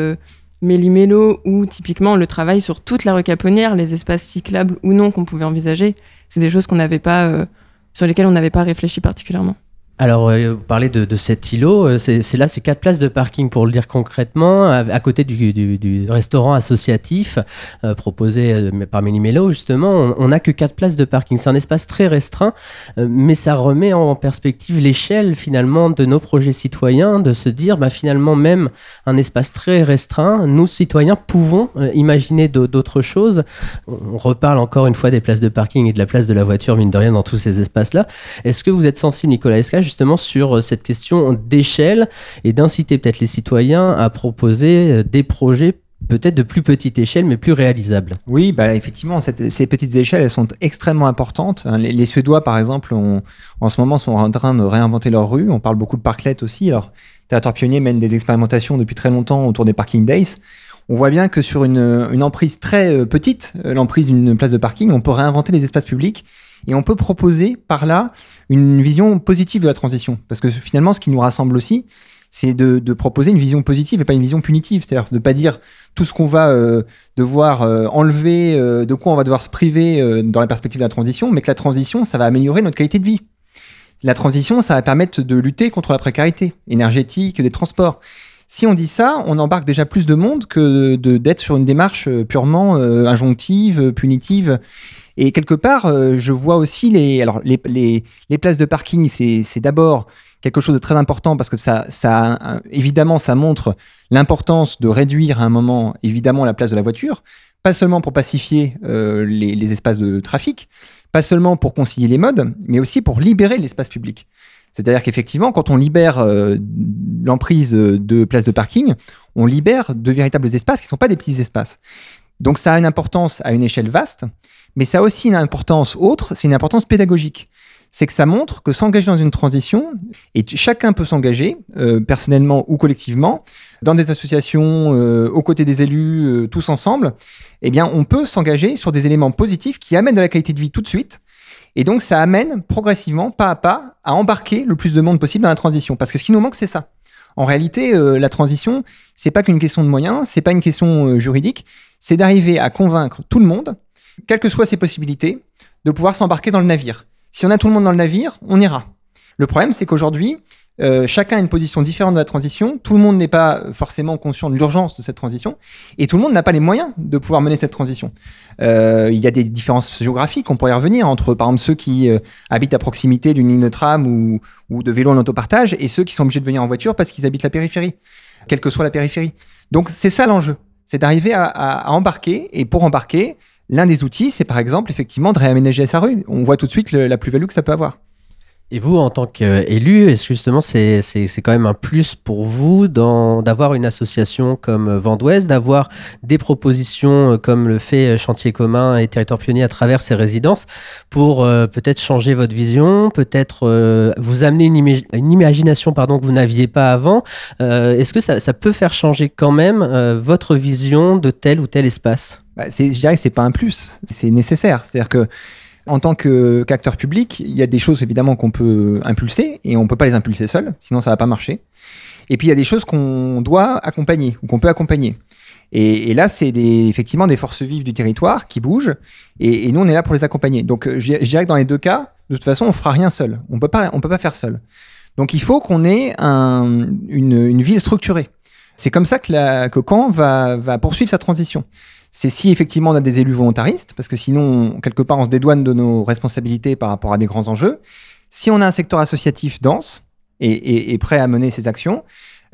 Méli-Mélo ou typiquement le travail sur toute la rue Caponnière, les espaces cyclables ou non qu'on pouvait envisager, c'est des choses qu'on n'avait pas, sur lesquelles on n'avait pas réfléchi particulièrement. Alors, euh, vous parlez de, cet îlot, euh, c'est là, c'est quatre places de parking pour le dire concrètement, à, côté du, restaurant associatif euh, proposé par Mélimélo, justement, on n'a que quatre places de parking. C'est un espace très restreint, mais ça remet en perspective l'échelle finalement de nos projets citoyens, de se dire, bah, finalement, même un espace très restreint, nous citoyens pouvons imaginer d'autres choses. On reparle encore une fois des places de parking et de la place de la voiture, mine de rien, dans tous ces espaces-là. Est-ce que vous êtes sensible, Nicolas Escage, justement sur euh, cette question d'échelle et d'inciter peut-être les citoyens à proposer euh, des projets peut-être de plus petite échelle, mais plus réalisables. Oui, bah effectivement, ces petites échelles, elles sont extrêmement importantes. Hein, les, Suédois, par exemple, en ce moment, sont en train de réinventer leur rue. On parle beaucoup de parklet aussi. Alors, Territoire Pionnier mène des expérimentations depuis très longtemps autour des parking days. On voit bien que sur une, une emprise très euh, petite, l'emprise d'une place de parking, on peut réinventer les espaces publics et on peut proposer par là une vision positive de la transition. Parce que finalement, ce qui nous rassemble aussi, c'est de, proposer une vision positive et pas une vision punitive. C'est-à-dire de ne pas dire tout ce qu'on va euh, devoir euh, enlever, euh, de quoi on va devoir se priver dans la perspective de la transition, mais que la transition, ça va améliorer notre qualité de vie. La transition, ça va permettre de lutter contre la précarité énergétique, des transports. Si on dit ça, on embarque déjà plus de monde que d'être sur une démarche purement injonctive, punitive. Et quelque part, euh, je vois aussi les, alors les, les, places de parking, c'est d'abord quelque chose de très important parce que ça, ça évidemment, ça montre l'importance de réduire à un moment, évidemment, la place de la voiture, pas seulement pour pacifier euh, les, espaces de trafic, pas seulement pour concilier les modes, mais aussi pour libérer l'espace public. C'est-à-dire qu'effectivement, quand on libère euh, l'emprise de places de parking, on libère de véritables espaces qui ne sont pas des petits espaces. Donc ça a une importance à une échelle vaste, mais ça a aussi une importance autre, c'est une importance pédagogique. C'est que ça montre que s'engager dans une transition, et chacun peut s'engager, euh, personnellement ou collectivement, dans des associations, euh, aux côtés des élus, euh, tous ensemble, eh bien, on peut s'engager sur des éléments positifs qui amènent de la qualité de vie tout de suite. Et donc, ça amène progressivement, pas à pas, à embarquer le plus de monde possible dans la transition. Parce que ce qui nous manque, c'est ça. En réalité, la transition, c'est pas qu'une question de moyens, c'est pas une question juridique, c'est d'arriver à convaincre tout le monde, quelles que soient ses possibilités, de pouvoir s'embarquer dans le navire. Si on a tout le monde dans le navire, on ira. Le problème, c'est qu'aujourd'hui, euh, chacun a une position différente de la transition, tout le monde n'est pas forcément conscient de l'urgence de cette transition, et tout le monde n'a pas les moyens de pouvoir mener cette transition. Euh, il y a des différences géographiques, on pourrait y revenir, entre par exemple ceux qui euh, habitent à proximité d'une ligne de tram ou, de vélo en autopartage, et ceux qui sont obligés de venir en voiture parce qu'ils habitent la périphérie, quelle que soit la périphérie. Donc c'est ça l'enjeu c'est d'arriver à, embarquer. Et pour embarquer, l'un des outils, c'est par exemple effectivement de réaménager sa rue. On voit tout de suite la plus-value que ça peut avoir. Et vous, en tant qu'élu, est-ce que justement c'est quand même un plus pour vous d'avoir une association comme Vent d'Ouest, d'avoir des propositions euh, comme le fait euh, Chantier commun et Territoire pionnier à travers ces résidences pour euh, peut-être changer votre vision, peut-être vous amener une, une, imagination pardon, que vous n'aviez pas avant Est-ce que ça, ça, peut faire changer quand même votre vision de tel ou tel espace? Bah, Je dirais que c'est pas un plus, c'est nécessaire. C'est-à-dire que En tant qu'acteur public, il y a des choses évidemment qu'on peut impulser et on peut pas les impulser seul, sinon ça va pas marcher. Et puis il y a des choses qu'on doit accompagner ou qu'on peut accompagner. Et, là, c'est effectivement des forces vives du territoire qui bougent, et, nous, on est là pour les accompagner. Donc, je, dirais que dans les deux cas, de toute façon, on fera rien seul. On on peut pas faire seul. Donc, il faut qu'on ait une, ville structurée. C'est comme ça que, la, Caen va poursuivre sa transition. C'est si effectivement on a des élus volontaristes, parce que sinon, quelque part, on se dédouane de nos responsabilités par rapport à des grands enjeux. Si on a un secteur associatif dense et, prêt à mener ses actions,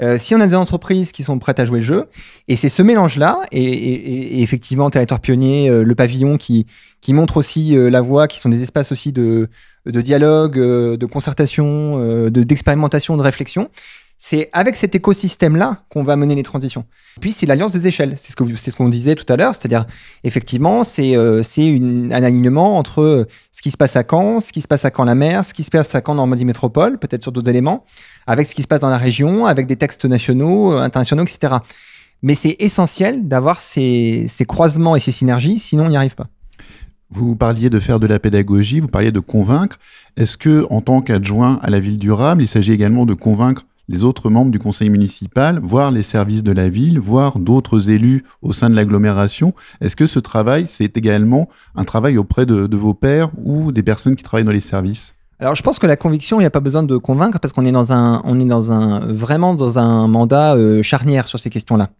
euh, si on a des entreprises qui sont prêtes à jouer le jeu, et c'est ce mélange-là, et, effectivement, Territoire Pionnier, euh, le pavillon qui, montre aussi euh, la voie, qui sont des espaces aussi de dialogue, de concertation, d'expérimentation, de réflexion, c'est avec cet écosystème-là qu'on va mener les transitions. Puis c'est l'alliance des échelles, c'est ce qu'on ce disait tout à l'heure, c'est-à-dire effectivement c'est euh, un alignement entre euh, ce qui se passe à Caen, ce qui se passe à Caen-la-Mer, ce qui se passe à Caen-Normandie Métropole, peut-être sur d'autres éléments, avec ce qui se passe dans la région, avec des textes nationaux, euh, internationaux, etc. Mais c'est essentiel d'avoir ces, ces croisements et ces synergies, sinon on n'y arrive pas. Vous parliez de faire de la pédagogie, vous parliez de convaincre. Est-ce que, en tant qu'adjoint à la ville durable, il s'agit également de convaincre les autres membres du conseil municipal, voire les services de la ville, voire d'autres élus au sein de l'agglomération. Est-ce que ce travail, c'est également un travail auprès de, vos pairs ou des personnes qui travaillent dans les services? Alors, je pense que la conviction, il n'y a pas besoin de convaincre parce qu'on est dans un, on est dans un, vraiment dans un mandat euh, charnière sur ces questions-là.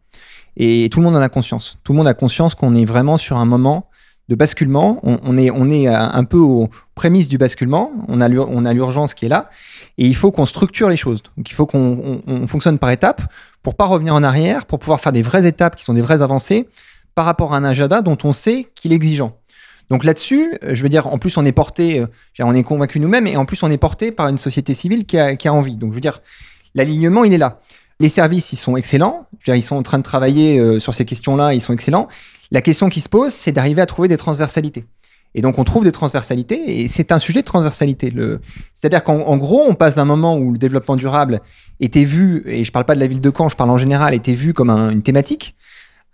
Et tout le monde en a conscience. Tout le monde a conscience qu'on est vraiment sur un moment de basculement. On, est, on est un peu aux prémices du basculement. On a l'urgence qui est là. Et il faut qu'on structure les choses. Donc il faut qu'on fonctionne par étapes pour pas revenir en arrière, pour pouvoir faire des vraies étapes qui sont des vraies avancées par rapport à un agenda dont on sait qu'il est exigeant. Donc là-dessus, je veux dire, en plus on est porté, euh, on est convaincu nous-mêmes, et en plus on est porté par une société civile qui a, envie. Donc je veux dire, l'alignement, il est là. Les services, ils sont excellents. Ils sont en train de travailler euh, sur ces questions-là, ils sont excellents. La question qui se pose, c'est d'arriver à trouver des transversalités. Et donc, on trouve des transversalités, et c'est un sujet de transversalité. C'est-à-dire qu'en gros, on passe d'un moment où le développement durable était vu, et je ne parle pas de la ville de Caen, je parle en général, était vu comme une thématique,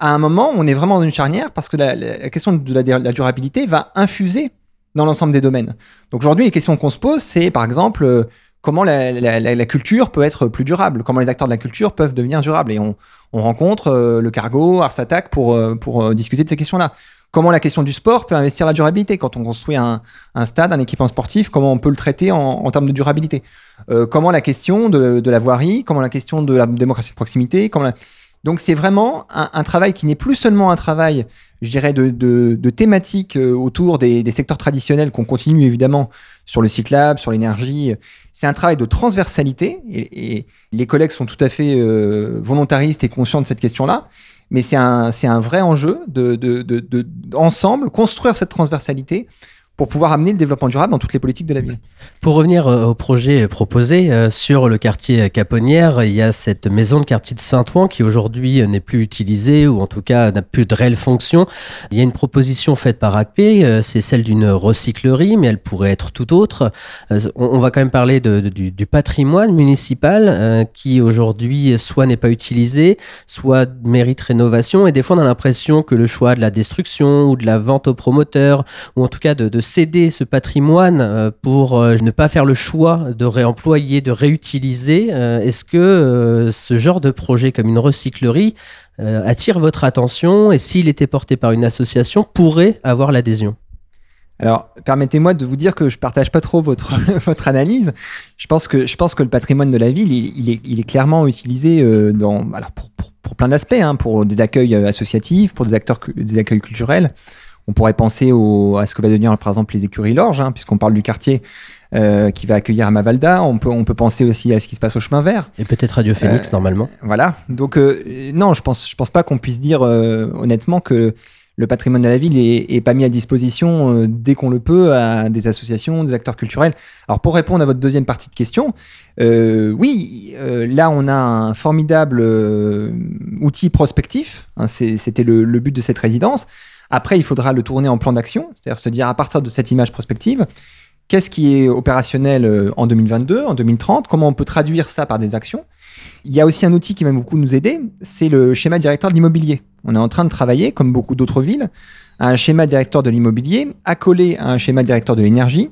à un moment où on est vraiment dans une charnière parce que la, question de la, durabilité va infuser dans l'ensemble des domaines. Donc aujourd'hui, les questions qu'on se pose, c'est par exemple euh, comment la, culture peut être plus durable, comment les acteurs de la culture peuvent devenir durables. Et on, rencontre euh, le cargo, Ars pour, euh, discuter de ces questions-là. Comment la question du sport peut investir la durabilité Quand on construit un, stade, un équipement sportif, comment on peut le traiter en, termes de durabilité? Euh, Comment la question de, la voirie Comment la question de la démocratie de proximité Donc c'est vraiment un, travail qui n'est plus seulement un travail, je dirais, de, de, thématiques euh, autour des, secteurs traditionnels qu'on continue évidemment sur le cyclable, sur l'énergie. C'est un travail de transversalité et, les collègues sont tout à fait euh, volontaristes et conscients de cette question-là mais c'est un, un vrai enjeu de, de, de, de, ensemble, construire cette transversalité pour pouvoir amener le développement durable dans toutes les politiques de la ville. Pour revenir euh, au projet proposé euh, sur le quartier Caponnière, il y a cette maison de quartier de Saint-Ouen qui aujourd'hui euh, n'est plus utilisée ou en tout cas n'a plus de réelle fonction. Il y a une proposition faite par ACP, c'est celle d'une recyclerie, mais elle pourrait être tout autre. On va quand même parler du, patrimoine municipal qui aujourd'hui soit n'est pas utilisé, soit mérite rénovation et des fois on a l'impression que le choix de la destruction ou de la vente aux promoteurs ou en tout cas de, de céder ce patrimoine euh, pour euh, ne pas faire le choix de réemployer, de réutiliser, euh, est-ce que ce genre de projet comme une recyclerie attire votre attention et s'il était porté par une association pourrait avoir l'adhésion? Alors, permettez-moi de vous dire que je partage pas trop votre, [laughs] votre analyse. Je pense, que, je pense que le patrimoine de la ville, il, est, il est, clairement utilisé dans, alors pour, pour, plein d'aspects, hein, pour des accueils associatifs, pour des, acteurs, des accueils culturels. On pourrait penser à ce que va devenir par exemple les écuries Lorges, hein, puisqu'on parle du quartier euh, qui va accueillir à Mavalda. On peut, on peut penser aussi à ce qui se passe au chemin vert. Et peut-être Radio Phoenix euh, normalement. Voilà. Donc euh, non, je pense, je pense pas qu'on puisse dire honnêtement que le patrimoine de la ville est, pas mis à disposition dès qu'on le peut à des associations, des acteurs culturels. Alors pour répondre à votre deuxième partie de question, oui, là on a un formidable outil prospectif. Hein, c'était le, le, but de cette résidence. Après, il faudra le tourner en plan d'action, c'est-à-dire se dire à partir de cette image prospective, qu'est-ce qui est opérationnel euh, en 2022, en 2030, comment on peut traduire ça par des actions. Il y a aussi un outil qui va beaucoup nous aider, c'est le schéma directeur de l'immobilier. On est en train de travailler, comme beaucoup d'autres villes, à un schéma directeur de l'immobilier accolé à un schéma directeur de l'énergie.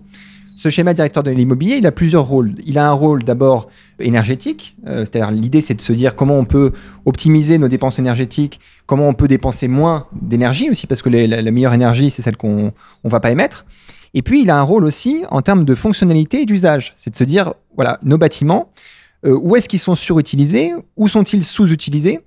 Ce schéma directeur de l'immobilier, il a plusieurs rôles. Il a un rôle d'abord énergétique, euh, c'est-à-dire l'idée c'est de se dire comment on peut optimiser nos dépenses énergétiques, comment on peut dépenser moins d'énergie aussi, parce que la, meilleure énergie c'est celle qu'on ne va pas émettre. Et puis il a un rôle aussi en termes de fonctionnalité et d'usage, c'est de se dire, voilà, nos bâtiments, euh, où est-ce qu'ils sont surutilisés, où sont-ils sous-utilisés,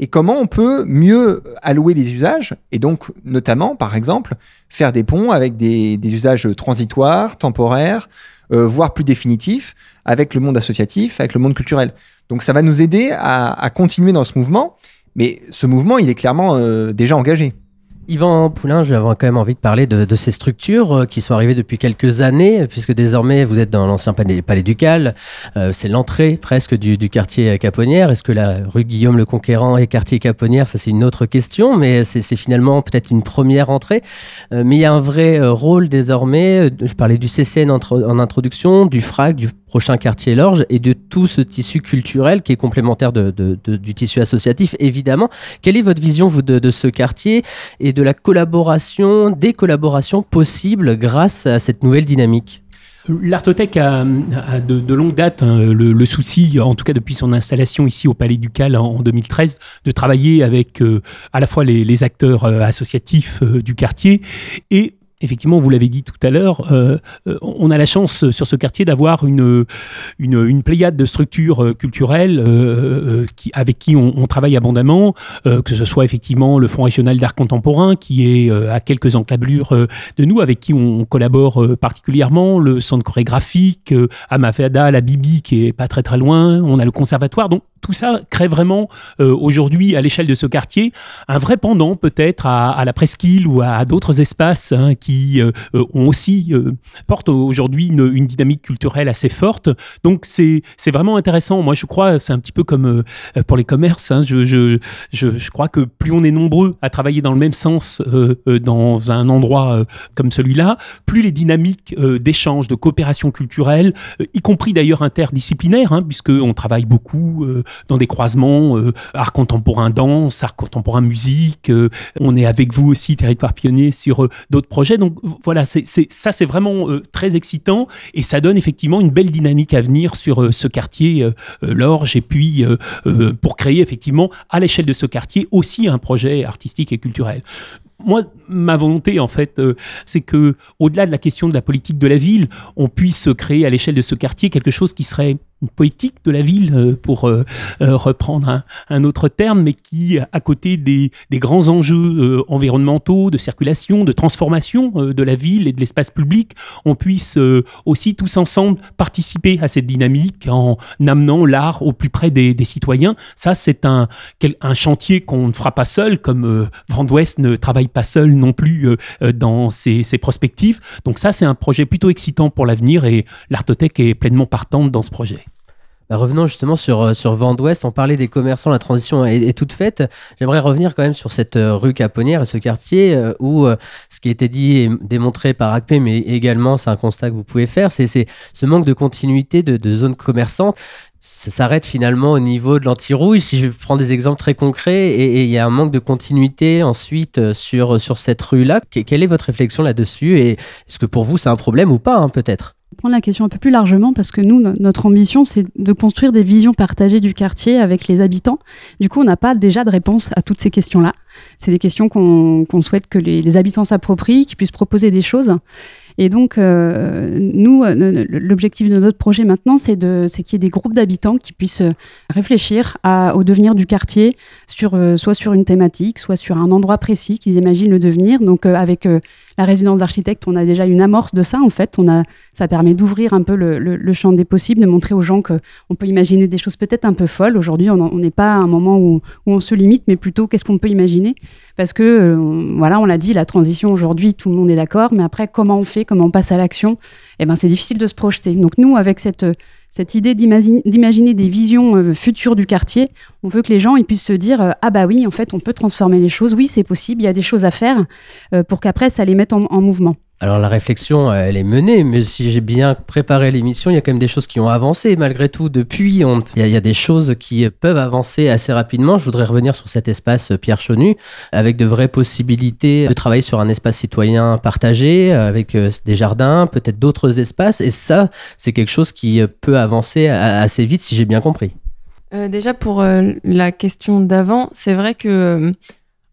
et comment on peut mieux allouer les usages, et donc notamment, par exemple, faire des ponts avec des, usages transitoires, temporaires, euh, voire plus définitifs, avec le monde associatif, avec le monde culturel. Donc ça va nous aider à, continuer dans ce mouvement, mais ce mouvement, il est clairement euh, déjà engagé. Yvan Poulain, j'avais quand même envie de parler de, ces structures euh, qui sont arrivées depuis quelques années, puisque désormais vous êtes dans l'ancien palais, palais ducal. Euh, c'est l'entrée presque du, quartier Caponnière. Est-ce que la rue Guillaume le Conquérant est quartier Caponnière Ça, c'est une autre question, mais c'est finalement peut-être une première entrée. Euh, mais il y a un vrai rôle désormais. Je parlais du CCN en introduction, du FRAC, du prochain quartier Lorge et de tout ce tissu culturel qui est complémentaire du tissu associatif, évidemment. Quelle est votre vision, de, ce quartier et de la collaboration, des collaborations possibles grâce à cette nouvelle dynamique? L'Artothèque a, de, longue date hein, le, souci, en tout cas depuis son installation ici au Palais Ducal en, en 2013, de travailler avec euh, à la fois les, acteurs euh, associatifs euh, du quartier et effectivement, vous l'avez dit tout à l'heure, euh, euh, on a la chance sur ce quartier d'avoir une, une, pléiade de structures euh, culturelles avec qui on, travaille abondamment, que ce soit effectivement le Fonds régional d'art contemporain, qui est à quelques enclablures de nous, avec qui on, collabore particulièrement, le centre chorégraphique, Amafada, la Bibi, qui est pas très très loin, on a le conservatoire. Donc tout ça crée vraiment aujourd'hui à l'échelle de ce quartier un vrai pendant peut-être à, la presqu'île ou à, d'autres espaces hein, qui euh, euh, ont aussi euh, portent aujourd'hui une, dynamique culturelle assez forte. Donc c'est vraiment intéressant. Moi je crois c'est un petit peu comme pour les commerces. Hein. je, je, je, crois que plus on est nombreux à travailler dans le même sens dans un endroit comme celui-là, plus les dynamiques d'échange, de coopération culturelle, y compris d'ailleurs interdisciplinaire, hein, travaille beaucoup dans des croisements art contemporain danse, art contemporain musique. on est avec vous aussi territoire pionnier sur d'autres projets donc voilà, ça c'est vraiment euh, très excitant et ça donne effectivement une belle dynamique à venir sur euh, ce quartier euh, Lorge et puis pour créer effectivement à l'échelle de ce quartier aussi un projet artistique et culturel moi, ma volonté, en fait, c'est que, au-delà de la question de la politique de la ville, on puisse créer à l'échelle de ce quartier quelque chose qui serait poétique de la ville, euh, pour euh, euh, reprendre un, autre terme, mais qui, à côté des, grands enjeux environnementaux, de circulation, de transformation de la ville et de l'espace public, on puisse aussi tous ensemble participer à cette dynamique en amenant l'art au plus près des, citoyens. Ça, c'est un, un chantier qu'on ne fera pas seul, comme d'Ouest ne travaille pas seul non plus dans ses, ses prospectives. Donc ça, c'est un projet plutôt excitant pour l'avenir et l'Artothèque est pleinement partante dans ce projet. Bah, revenons justement sur, euh, sur Vent d'Ouest, on parlait des commerçants, la transition est, toute faite. J'aimerais revenir quand même sur cette euh, rue Caponnière et ce quartier euh, où ce qui a été dit et démontré par ACP, mais également c'est un constat que vous pouvez faire, c'est ce manque de continuité de, de zones commerçantes ça s'arrête finalement au niveau de l'anti-rouille. Si je prends des exemples très concrets, et il y a un manque de continuité ensuite sur, sur cette rue-là, quelle est votre réflexion là-dessus Et est-ce que pour vous c'est un problème ou pas, hein, peut-être? Prendre la question un peu plus largement parce que nous, notre ambition, c'est de construire des visions partagées du quartier avec les habitants. Du coup, on n'a pas déjà de réponse à toutes ces questions-là. C'est des questions qu'on souhaite que les, habitants s'approprient, qu'ils puissent proposer des choses. Et donc, euh, nous, euh, l'objectif de notre projet maintenant, c'est qu'il y ait des groupes d'habitants qui puissent euh, réfléchir au devenir du quartier, sur, soit sur une thématique, soit sur un endroit précis qu'ils imaginent le devenir. Donc, avec la résidence d'architecte, on a déjà une amorce de ça, en fait. On a, ça permet d'ouvrir un peu le, champ des possibles, de montrer aux gens qu'on peut imaginer des choses peut-être un peu folles. Aujourd'hui, on n'est pas à un moment où, où, on se limite, mais plutôt qu'est-ce qu'on peut imaginer? Parce que, voilà, on l'a dit, la transition aujourd'hui, tout le monde est d'accord, mais après, comment on fait comment on passe à l'action, eh ben, c'est difficile de se projeter. Donc nous, avec cette, cette idée d'imaginer des visions euh, futures du quartier, on veut que les gens puissent se dire euh, ah bah oui, en fait, on peut transformer les choses. Oui, c'est possible. Il y a des choses à faire euh, pour qu'après ça les mette en, mouvement. Alors la réflexion, elle est menée, mais si j'ai bien préparé l'émission, il y a quand même des choses qui ont avancé malgré tout. Depuis, il, y a, des choses qui peuvent avancer assez rapidement. Je voudrais revenir sur cet espace Pierre Chonu, avec de vraies possibilités de travailler sur un espace citoyen partagé, avec euh, des jardins, peut-être d'autres espaces. Et ça, c'est quelque chose qui peut avancer assez vite, si j'ai bien compris. Euh, déjà pour euh, la question d'avant, c'est vrai que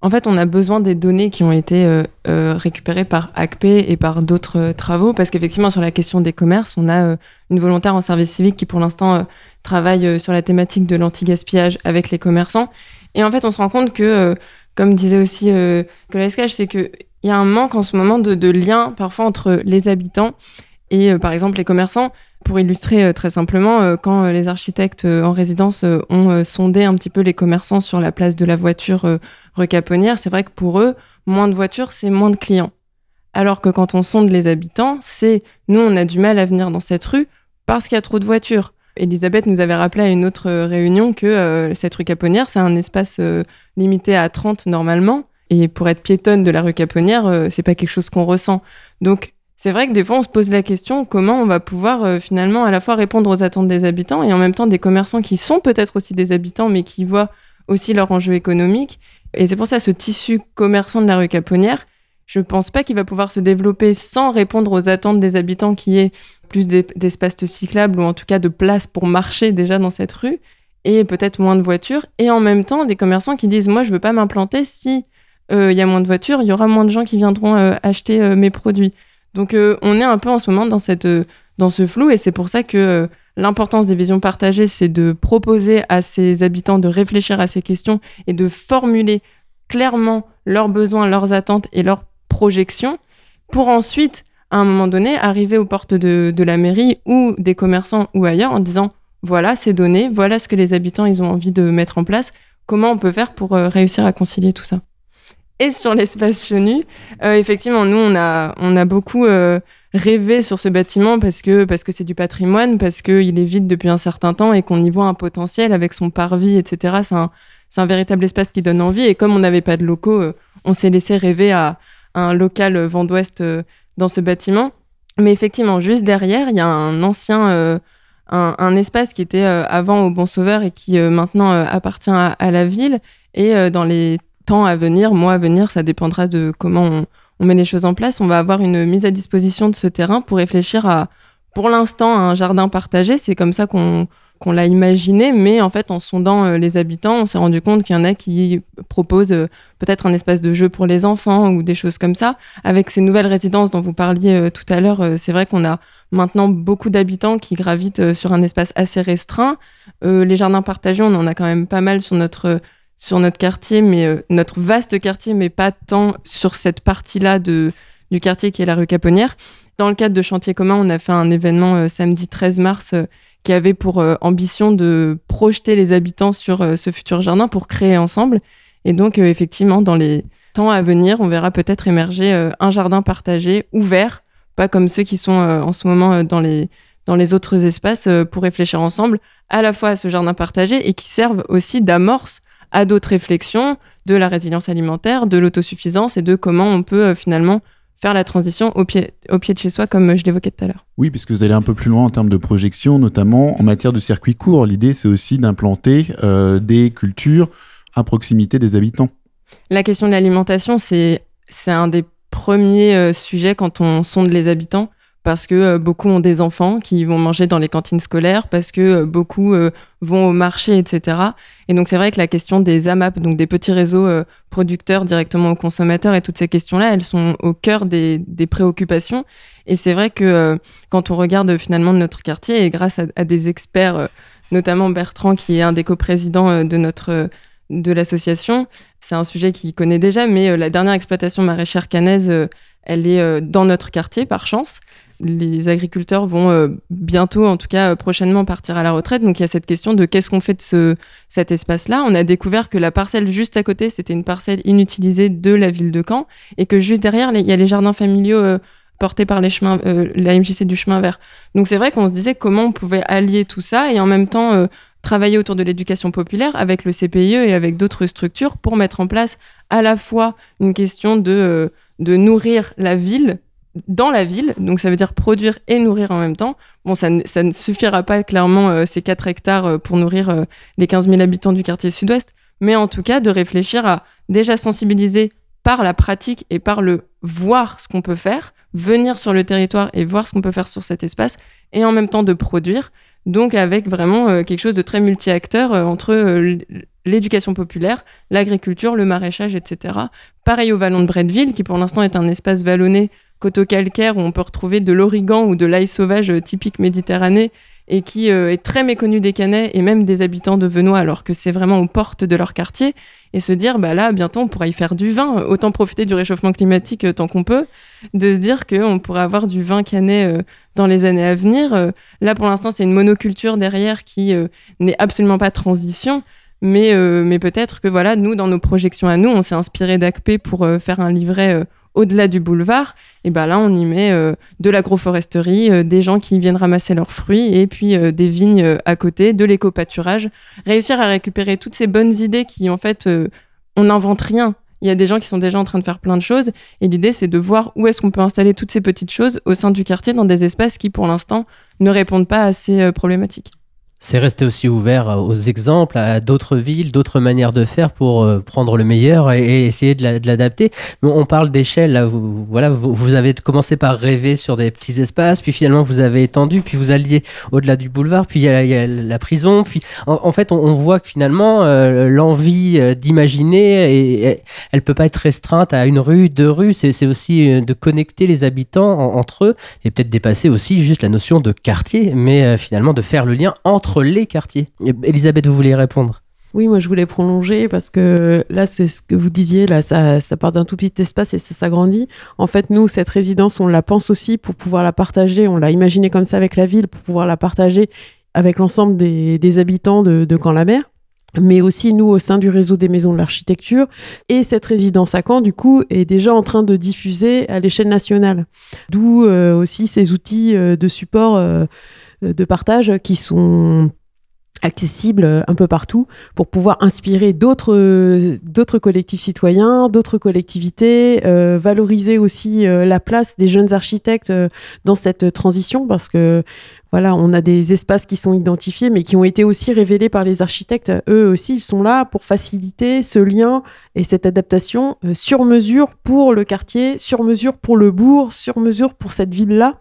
en fait, on a besoin des données qui ont été euh, euh, récupérées par ACP et par d'autres euh, travaux, parce qu'effectivement, sur la question des commerces, on a une volontaire en service civique qui, pour l'instant, travaille sur la thématique de l'anti-gaspillage avec les commerçants. Et en fait, on se rend compte que, comme disait aussi l'escage, c'est qu'il y a un manque en ce moment de, de lien parfois entre les habitants et, par exemple, les commerçants. Pour illustrer euh, très simplement, euh, quand euh, les architectes en résidence ont sondé un petit peu les commerçants sur la place de la voiture rue Caponnière, c'est vrai que pour eux, moins de voitures, c'est moins de clients. Alors que quand on sonde les habitants, c'est nous, on a du mal à venir dans cette rue parce qu'il y a trop de voitures. Elisabeth nous avait rappelé à une autre réunion que cette rue Caponnière, c'est un espace limité à 30 normalement. Et pour être piétonne de la rue Caponnière, c'est pas quelque chose qu'on ressent. Donc, c'est vrai que des fois, on se pose la question comment on va pouvoir euh, finalement à la fois répondre aux attentes des habitants et en même temps des commerçants qui sont peut-être aussi des habitants, mais qui voient aussi leur enjeu économique. Et c'est pour ça ce tissu commerçant de la rue Caponnière, je ne pense pas qu'il va pouvoir se développer sans répondre aux attentes des habitants qui est plus d'espaces cyclables ou en tout cas de place pour marcher déjà dans cette rue et peut-être moins de voitures et en même temps des commerçants qui disent moi je veux pas m'implanter si euh, il y a moins de voitures, il y aura moins de gens qui viendront euh, acheter mes produits. Donc euh, on est un peu en ce moment dans, euh, ce flou et c'est pour ça que euh, l'importance des visions partagées, c'est de proposer à ses habitants de réfléchir à ces questions et de formuler clairement leurs besoins, leurs attentes et leurs projections pour ensuite, à un moment donné, arriver aux portes de, de la mairie ou des commerçants ou ailleurs en disant voilà ces données, voilà ce que les habitants ils ont envie de mettre en place, comment on peut faire pour réussir à concilier tout ça? Et sur l'espace chenu. Euh, effectivement, nous, on a, on a beaucoup euh, rêvé sur ce bâtiment parce que parce que c'est du patrimoine, parce qu'il est vide depuis un certain temps et qu'on y voit un potentiel avec son parvis, etc. C'est un, un véritable espace qui donne envie. Et comme on n'avait pas de locaux, euh, on s'est laissé rêver à, un local vent d'Ouest dans ce bâtiment. Mais effectivement, juste derrière, il y a un ancien... Un, espace qui était avant au Bon Sauveur et qui maintenant appartient à, à, la ville. Et dans les temps à venir, mois à venir, ça dépendra de comment on, met les choses en place. On va avoir une mise à disposition de ce terrain pour réfléchir à, pour l'instant, un jardin partagé. C'est comme ça qu'on qu'on l'a imaginé, mais en fait, en sondant euh, les habitants, on s'est rendu compte qu'il y en a qui proposent euh, peut-être un espace de jeu pour les enfants ou des choses comme ça. Avec ces nouvelles résidences dont vous parliez euh, tout à l'heure, c'est vrai qu'on a maintenant beaucoup d'habitants qui gravitent sur un espace assez restreint. les jardins partagés, on en a quand même pas mal sur notre sur notre quartier, mais euh, notre vaste quartier, mais pas tant sur cette partie-là du quartier qui est la rue Caponnière. Dans le cadre de Chantier commun, on a fait un événement euh, samedi 13 mars euh, qui avait pour ambition de projeter les habitants sur ce futur jardin pour créer ensemble. Et donc, effectivement, dans les temps à venir, on verra peut-être émerger un jardin partagé, ouvert, pas comme ceux qui sont en ce moment dans les, dans les autres espaces, pour réfléchir ensemble à la fois à ce jardin partagé et qui servent aussi d'amorce à d'autres réflexions de la résilience alimentaire, de l'autosuffisance et de comment on peut euh, finalement faire la transition au pied, au pied de chez soi, comme je l'évoquais tout à l'heure. Oui, puisque vous allez un peu plus loin en termes de projection, notamment en matière de circuits courts. L'idée, c'est aussi d'implanter euh, des cultures à proximité des habitants. La question de l'alimentation, c'est un des premiers euh, sujets quand on sonde les habitants parce que euh, beaucoup ont des enfants qui vont manger dans les cantines scolaires, parce que euh, beaucoup euh, vont au marché, etc. Et donc c'est vrai que la question des AMAP, donc des petits réseaux producteurs directement aux consommateurs, et toutes ces questions-là, elles sont au cœur des, préoccupations. Et c'est vrai que quand on regarde finalement notre quartier, et grâce à, des experts, notamment Bertrand, qui est un des coprésidents de notre de l'association, c'est un sujet qu'il connaît déjà, mais la dernière exploitation maraîchère canaise, elle est dans notre quartier par chance les agriculteurs vont euh, bientôt, en tout cas prochainement, partir à la retraite. Donc il y a cette question de qu'est-ce qu'on fait de ce, cet espace-là. On a découvert que la parcelle juste à côté, c'était une parcelle inutilisée de la ville de Caen et que juste derrière, il y a les jardins familiaux euh, portés par les chemins, euh, la MJC du chemin vert. Donc c'est vrai qu'on se disait comment on pouvait allier tout ça et en même temps travailler autour de l'éducation populaire avec le CPIE et avec d'autres structures pour mettre en place à la fois une question de, de nourrir la ville dans la ville, donc ça veut dire produire et nourrir en même temps. Bon, ça, ne- suffira pas clairement euh, ces 4 hectares euh, pour nourrir euh, les 15 000 habitants du quartier sud-ouest, mais en tout cas de réfléchir à déjà sensibiliser par la pratique et par le voir ce qu'on peut faire, venir sur le territoire et voir ce qu'on peut faire sur cet espace, et en même temps de produire, donc avec vraiment quelque chose de très multi-acteur entre l'éducation populaire, l'agriculture, le maraîchage, etc. Pareil au vallon de Bretteville, qui pour l'instant est un espace vallonné coteau-calcaire où on peut retrouver de l'origan ou de l'ail sauvage euh, typique méditerranée et qui euh, est très méconnu des Canets et même des habitants de Venois alors que c'est vraiment aux portes de leur quartier. Et se dire bah là bientôt on pourra y faire du vin. Autant profiter du réchauffement climatique euh, tant qu'on peut de se dire qu'on pourrait avoir du vin canet euh, dans les années à venir. Euh, là pour l'instant c'est une monoculture derrière qui euh, n'est absolument pas transition mais, euh, mais peut-être que voilà nous dans nos projections à nous on s'est inspiré d'ACP pour euh, faire un livret euh, au-delà du boulevard et ben là on y met de l'agroforesterie, des gens qui viennent ramasser leurs fruits et puis des vignes à côté, de l'éco-pâturage. Réussir à récupérer toutes ces bonnes idées qui, en fait, on n'invente rien. Il y a des gens qui sont déjà en train de faire plein de choses et l'idée, c'est de voir où est-ce qu'on peut installer toutes ces petites choses au sein du quartier dans des espaces qui, pour l'instant, ne répondent pas à ces problématiques. C'est rester aussi ouvert aux exemples, à d'autres villes, d'autres manières de faire pour euh, prendre le meilleur et, essayer de la- de l'adapter. On parle d'échelle, vous, voilà, vous, avez commencé par rêver sur des petits espaces, puis finalement vous avez étendu, puis vous alliez au-delà du boulevard, puis il y, a- la prison, en, fait on, voit que finalement euh, l'envie euh, d'imaginer, et- elle peut pas être restreinte à une rue, deux rues, c'est aussi de connecter les habitants en- entre eux et peut-être dépasser aussi juste la notion de quartier, mais finalement de faire le lien entre les quartiers. Et- Elisabeth, vous vouliez répondre? Oui, moi je voulais prolonger parce que là, c'est ce que vous disiez, là, ça, part d'un tout petit espace et ça s'agrandit. En fait, nous, cette résidence, on la pense aussi pour pouvoir la partager. On l'a imaginé comme ça avec la ville pour pouvoir la partager avec l'ensemble des, des habitants de, de Caen-la-Mer. Mais aussi, nous, au sein du réseau des maisons de l'architecture. Et cette résidence à Caen, du coup, est déjà en train de diffuser à l'échelle nationale. D'où euh, aussi ces outils euh, de support euh, de partage qui sont accessibles euh, un peu partout pour pouvoir inspirer d'autres euh, collectifs citoyens, d'autres collectivités, euh, valoriser aussi euh, la place des jeunes architectes euh, dans cette transition parce que voilà, on a des espaces qui sont identifiés mais qui ont été aussi révélés par les architectes. Eux aussi, ils sont là pour faciliter ce lien et cette adaptation euh, sur mesure pour le quartier, sur mesure pour le bourg, sur mesure pour cette ville-là,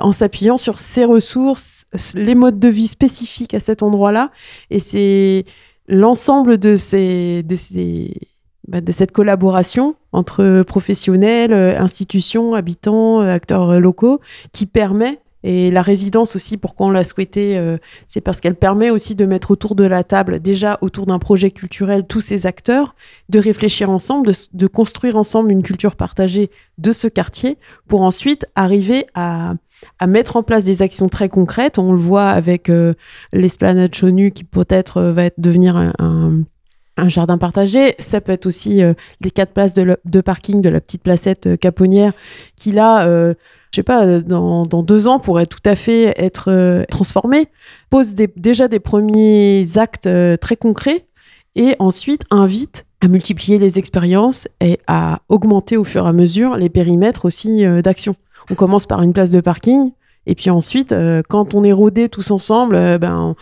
en s'appuyant sur ses ressources, les modes de vie spécifiques à cet endroit-là. Et c'est l'ensemble de ces, de ces bah, de cette collaboration entre professionnels, euh, institutions, habitants, euh, acteurs locaux, qui permet, et la résidence aussi, pourquoi on l'a souhaité, euh, c'est parce qu'elle permet aussi de mettre autour de la table, déjà autour d'un projet culturel, tous ces acteurs, de réfléchir ensemble, de, construire ensemble une culture partagée de ce quartier, pour ensuite arriver à, mettre en place des actions très concrètes. On le voit avec euh, l'esplanade Chonu qui peut-être euh, va devenir un- un jardin partagé. Ça peut être aussi euh, les quatre places de, parking de la petite placette euh, caponnière qui là, euh, je sais pas, euh, dans, deux ans pourrait tout à fait être euh, transformée. Pose déjà des premiers actes très concrets et ensuite invite à multiplier les expériences et à augmenter au fur et à mesure les périmètres aussi d'action. On commence par une place de parking et puis ensuite, euh, quand on est rodé tous ensemble, euh, ben,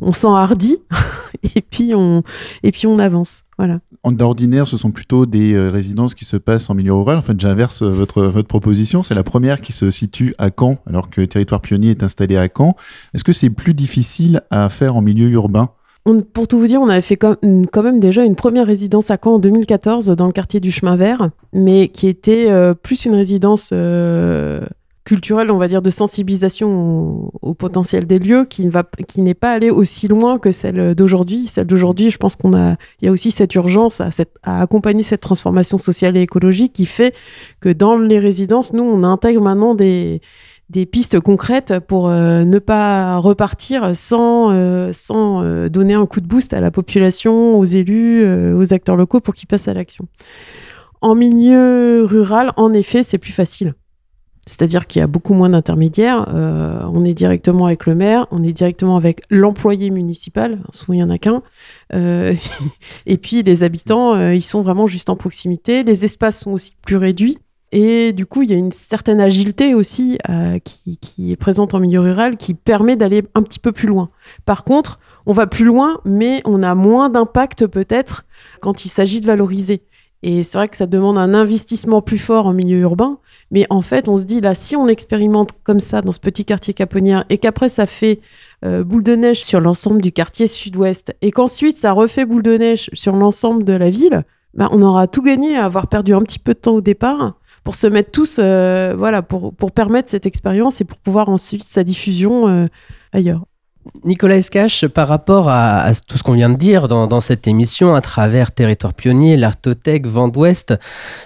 on, on s'enhardit [laughs] et puis on et puis on avance. Voilà. En d'ordinaire, ce sont plutôt des euh, résidences qui se passent en milieu rural. En fait, j'inverse votre, votre proposition. C'est la première qui se situe à Caen, alors que Territoire Pionnier est installé à Caen. Est-ce que c'est plus difficile à faire en milieu urbain? On- pour tout vous dire, on avait fait quand, même déjà une première résidence à Caen en 2014 dans le quartier du Chemin Vert, mais qui était euh, plus une résidence euh, culturelle, on va dire, de sensibilisation au, potentiel des lieux, qui va, qui n'est pas allée aussi loin que celle d'aujourd'hui. Celle d'aujourd'hui, je pense qu'on a, il y a aussi cette urgence à, accompagner cette transformation sociale et écologique qui fait que dans les résidences, nous, on intègre maintenant des pistes concrètes pour euh, ne pas repartir sans, euh, euh, donner un coup de boost à la population, aux élus, aux acteurs locaux pour qu'ils passent à l'action. En milieu rural, en effet, c'est plus facile. C'est-à-dire qu'il y a beaucoup moins d'intermédiaires. euh, on est directement avec le maire, on est directement avec l'employé municipal. Souvent, il n'y en a qu'un. Euh, [laughs] et puis, les habitants, euh, ils sont vraiment juste en proximité. Les espaces sont aussi plus réduits. Et du coup, il y a une certaine agilité aussi qui, est présente en milieu rural qui permet d'aller un petit peu plus loin. Par contre, on va plus loin, mais on a moins d'impact peut-être quand il s'agit de valoriser. Et c'est vrai que ça demande un investissement plus fort en milieu urbain. Mais en fait, on se dit là, si on expérimente comme ça dans ce petit quartier caponnière et qu'après ça fait euh, boule de neige sur l'ensemble du quartier sud-ouest et qu'ensuite ça refait boule de neige sur l'ensemble de la ville, bah, on aura tout gagné à avoir perdu un petit peu de temps au départ pour se mettre tous, euh, voilà, pour, permettre cette expérience et pour pouvoir ensuite sa diffusion euh, ailleurs. Nicolas Escache, par rapport à, tout ce qu'on vient de dire dans, cette émission, à travers Territoire Pionnier, l'Artothèque, Vent d'Ouest,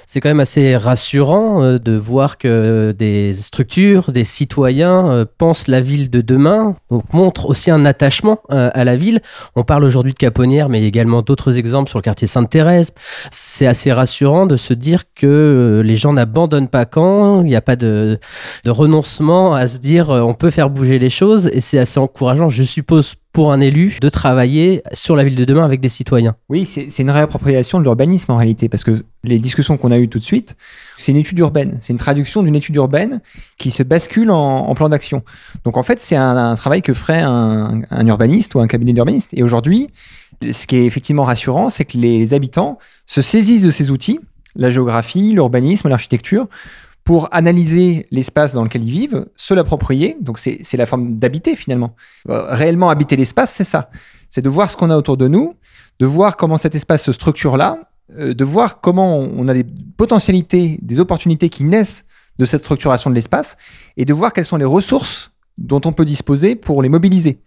c'est quand même assez rassurant euh, de voir que des structures, des citoyens euh, pensent la ville de demain, donc montrent aussi un attachement euh, à la ville. On parle aujourd'hui de Caponnière, mais également d'autres exemples sur le quartier Sainte-Thérèse. C'est assez rassurant de se dire que les gens n'abandonnent pas quand, il n'y a pas de, de renoncement à se dire on peut faire bouger les choses, et c'est assez encourageant je suppose, pour un élu de travailler sur la ville de demain avec des citoyens. Oui, c'est une réappropriation de l'urbanisme en réalité, parce que les discussions qu'on a eues tout de suite, c'est une étude urbaine, c'est une traduction d'une étude urbaine qui se bascule en, plan d'action. Donc en fait, c'est un, travail que ferait un, urbaniste ou un cabinet d'urbaniste. Et aujourd'hui, ce qui est effectivement rassurant, c'est que les habitants se saisissent de ces outils, la géographie, l'urbanisme, l'architecture, pour analyser l'espace dans lequel ils vivent, se l'approprier. Donc c'est la forme d'habiter finalement. Euh, réellement habiter l'espace, c'est ça. C'est de voir ce qu'on a autour de nous, de voir comment cet espace se structure là, euh, de voir comment on a des potentialités, des opportunités qui naissent de cette structuration de l'espace, et de voir quelles sont les ressources dont on peut disposer pour les mobiliser.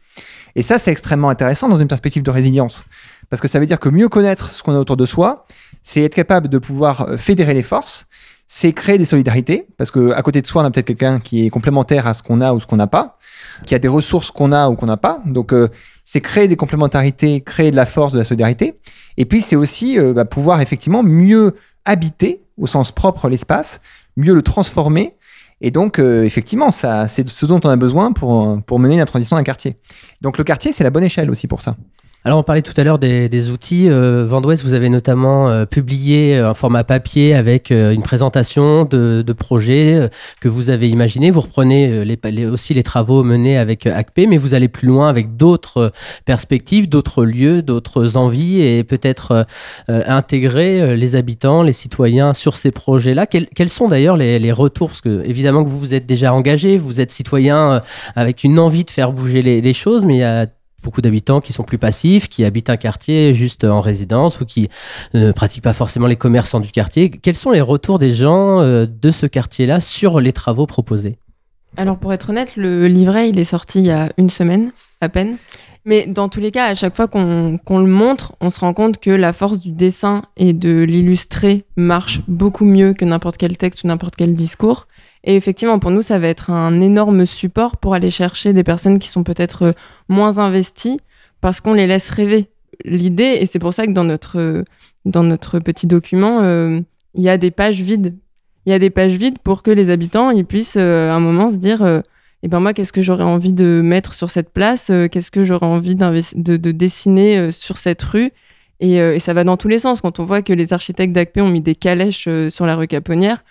Et ça, c'est extrêmement intéressant dans une perspective de résilience. Parce que ça veut dire que mieux connaître ce qu'on a autour de soi, c'est être capable de pouvoir euh, fédérer les forces, c'est créer des solidarités, parce que à côté de soi, on a peut-être quelqu'un qui est complémentaire à ce qu'on a ou ce qu'on n'a pas, qui a des ressources qu'on a ou qu'on n'a pas. Donc, euh, c'est créer des complémentarités, créer de la force, de la solidarité. Et puis, c'est aussi euh, bah, pouvoir effectivement mieux habiter, au sens propre, l'espace, mieux le transformer. Et donc, euh, effectivement, ça, c'est ce dont on a besoin pour, pour mener la transition d'un quartier. Donc, le quartier, c'est la bonne échelle aussi pour ça. Alors on parlait tout à l'heure des, outils. Euh, Vendouest, vous avez notamment euh, publié un format papier avec euh, une présentation de, projets que vous avez imaginés. Vous reprenez les, aussi les travaux menés avec ACP, mais vous allez plus loin avec d'autres perspectives, d'autres lieux, d'autres envies et peut-être intégrer les habitants, les citoyens sur ces projets-là. Quels, sont d'ailleurs les, retours? Parce que évidemment que vous vous êtes déjà engagé, vous êtes citoyen avec une envie de faire bouger les, les choses, mais il y a beaucoup d'habitants qui sont plus passifs, qui habitent un quartier juste en résidence ou qui ne pratiquent pas forcément les commerçants du quartier. Quels sont les retours des gens euh, de ce quartier-là sur les travaux proposés? Alors pour être honnête, le livret, il est sorti il y a une semaine à peine. Mais dans tous les cas, à chaque fois qu'on le montre, on se rend compte que la force du dessin et de l'illustrer marche beaucoup mieux que n'importe quel texte ou n'importe quel discours. Et effectivement, pour nous, ça va être un énorme support pour aller chercher des personnes qui sont peut-être euh, moins investies parce qu'on les laisse rêver. L'idée, et c'est pour ça que dans notre, notre petit document, euh, il y a des pages vides. Il y a des pages vides pour que les habitants ils puissent euh, à un moment se dire eh ben moi, qu'est-ce que j'aurais envie de mettre sur cette place Qu'est-ce que j'aurais envie de, de, dessiner sur cette rue et, et, ça va dans tous les sens. Quand on voit que les architectes d'ACP ont mis des calèches sur la rue Caponnière,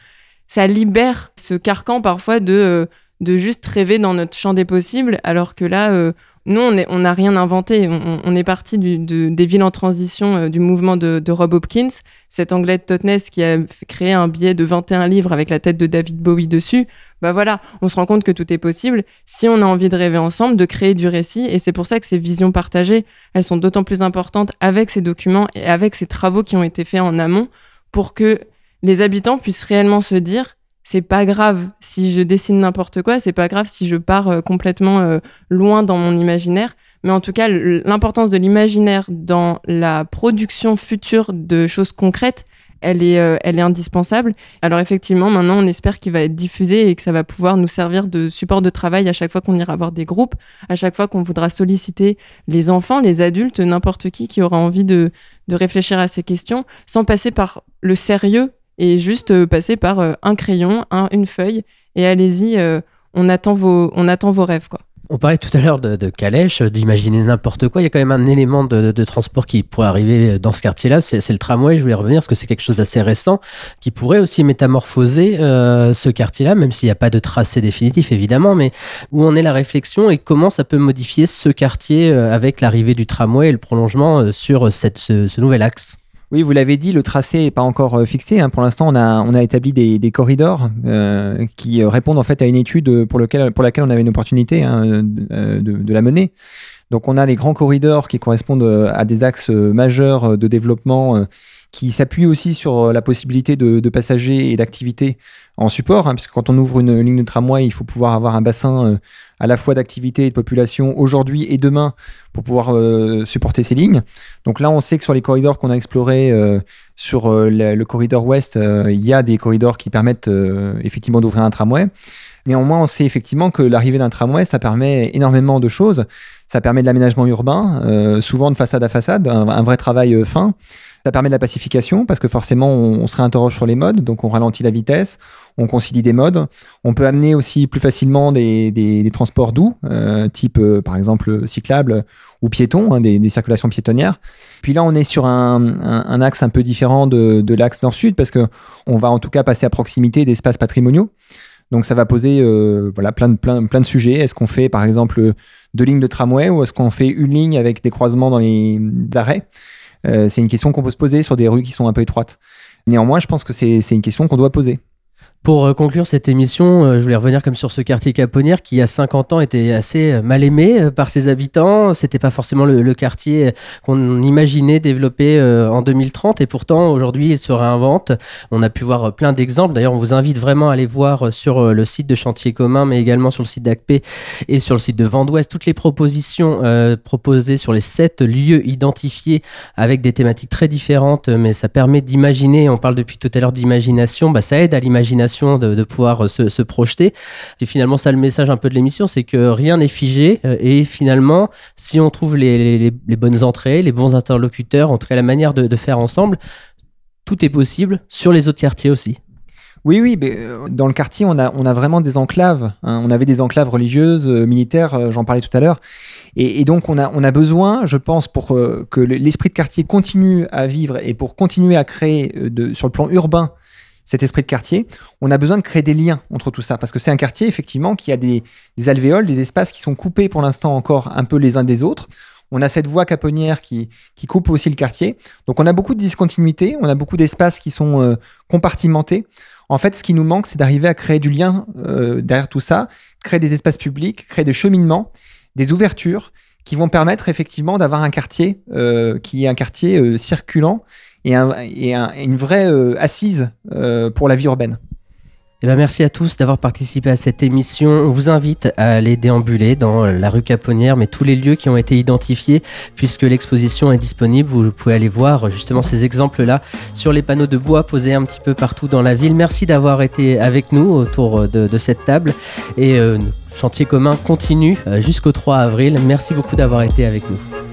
ça libère ce carcan parfois de, euh, de juste rêver dans notre champ des possibles, alors que là, euh, nous, on n'a rien inventé. On, est parti des villes en transition euh, du mouvement de, Rob Hopkins, cet anglais de Totnes qui a créé un billet de 21 livres avec la tête de David Bowie dessus. Bah voilà, on se rend compte que tout est possible si on a envie de rêver ensemble, de créer du récit. Et c'est pour ça que ces visions partagées, elles sont d'autant plus importantes avec ces documents et avec ces travaux qui ont été faits en amont pour que les habitants puissent réellement se dire c'est pas grave si je dessine n'importe quoi, c'est pas grave si je pars euh, complètement euh, loin dans mon imaginaire, mais en tout cas l'importance de l'imaginaire dans la production future de choses concrètes, elle est, euh, elle est indispensable. Alors effectivement, maintenant, on espère qu'il va être diffusé et que ça va pouvoir nous servir de support de travail à chaque fois qu'on ira voir des groupes, à chaque fois qu'on voudra solliciter les enfants, les adultes, n'importe qui qui aura envie de, de réfléchir à ces questions, sans passer par le sérieux et juste euh, passer par euh, un crayon, une feuille et allez-y, euh, on, attend vos, on attend vos rêves. Quoi. On parlait tout à l'heure de, calèche, d'imaginer n'importe quoi. Il y a quand même un élément de, transport qui pourrait arriver dans ce quartier-là, c'est le tramway. Je voulais revenir parce que c'est quelque chose d'assez récent qui pourrait aussi métamorphoser ce quartier-là, même s'il n'y a pas de tracé définitif évidemment, mais où en est la réflexion et comment ça peut modifier ce quartier avec l'arrivée du tramway et le prolongement sur cette, ce nouvel axe? Oui, vous l'avez dit, le tracé n'est pas encore euh, fixé. Hein. Pour l'instant, on a, établi des, corridors euh, qui euh, répondent en fait à une étude pour laquelle on avait une opportunité hein, de, de, la mener. Donc, on a les grands corridors qui correspondent à des axes majeurs de développement qui s'appuient aussi sur la possibilité de, passagers et d'activités en support, hein, puisque quand on ouvre une, ligne de tramway, il faut pouvoir avoir un bassin à la fois d'activité et de population aujourd'hui et demain pour pouvoir euh, supporter ces lignes. Donc là, on sait que sur les corridors qu'on a explorés, euh, sur euh, le, corridor ouest, il y a des corridors qui permettent effectivement d'ouvrir un tramway. Néanmoins, on sait effectivement que l'arrivée d'un tramway, ça permet énormément de choses. Ça permet de l'aménagement urbain, souvent de façade à façade, un vrai travail fin. Ça permet de la pacification parce que forcément, on, se réinterroge sur les modes, donc on ralentit la vitesse, on concilie des modes. On peut amener aussi plus facilement des, transports doux, euh, type euh, par exemple cyclable ou piéton, hein, des, circulations piétonnières. Puis là, on est sur un, axe un peu différent de, l'axe nord-sud parce que on va en tout cas passer à proximité d'espaces patrimoniaux. Donc ça va poser euh, voilà, plein, de, plein, de sujets. Est-ce qu'on fait par exemple deux lignes de tramway ou est-ce qu'on fait une ligne avec des croisements dans les arrêts? C'est une question qu'on peut se poser sur des rues qui sont un peu étroites. Néanmoins, je pense que c'est une question qu'on doit poser. Pour euh, conclure cette émission, euh, je voulais revenir comme sur ce quartier Caponnière qui, il y a 50 ans, était assez euh, mal aimé par ses habitants. C'était pas forcément le, quartier qu'on imaginait développer en 2030 et pourtant aujourd'hui il se réinvente. On a pu voir plein d'exemples. D'ailleurs, on vous invite vraiment à aller voir sur le site de Chantier Commun, mais également sur le site d'ACP et sur le site de Vendouest toutes les propositions proposées sur les sept lieux identifiés avec des thématiques très différentes, mais ça permet d'imaginer. On parle depuis tout à l'heure d'imagination, bah, ça aide à l'imagination de, pouvoir euh, se, projeter. C'est finalement ça le message un peu de l'émission, c'est que rien n'est figé euh, et finalement, si on trouve les, bonnes entrées, les bons interlocuteurs, en tout la manière de, faire ensemble, tout est possible sur les autres quartiers aussi. Oui, oui, mais euh, dans le quartier, on a, vraiment des enclaves. Hein. On avait des enclaves religieuses, militaires, j'en parlais tout à l'heure. Et, donc, on a, besoin, je pense, pour que l'esprit de quartier continue à vivre et pour continuer à créer sur le plan urbain cet esprit de quartier, on a besoin de créer des liens entre tout ça, parce que c'est un quartier, effectivement, qui a des, alvéoles, des espaces qui sont coupés pour l'instant encore un peu les uns des autres. On a cette voie caponnière qui, qui coupe aussi le quartier. Donc on a beaucoup de discontinuité, on a beaucoup d'espaces qui sont euh, compartimentés. En fait, ce qui nous manque, c'est d'arriver à créer du lien euh, derrière tout ça, créer des espaces publics, créer des cheminements, des ouvertures qui vont permettre effectivement d'avoir un quartier euh, qui est un quartier circulant et, une vraie euh, assise euh, pour la vie urbaine. Eh ben merci à tous d'avoir participé à cette émission. On vous invite à aller déambuler dans la rue Caponnière, mais tous les lieux qui ont été identifiés, puisque l'exposition est disponible. Vous pouvez aller voir justement ces exemples-là sur les panneaux de bois posés un petit peu partout dans la ville. Merci d'avoir été avec nous autour de, cette table. Et euh, Chantier commun continue jusqu'au 3 avril. Merci beaucoup d'avoir été avec nous.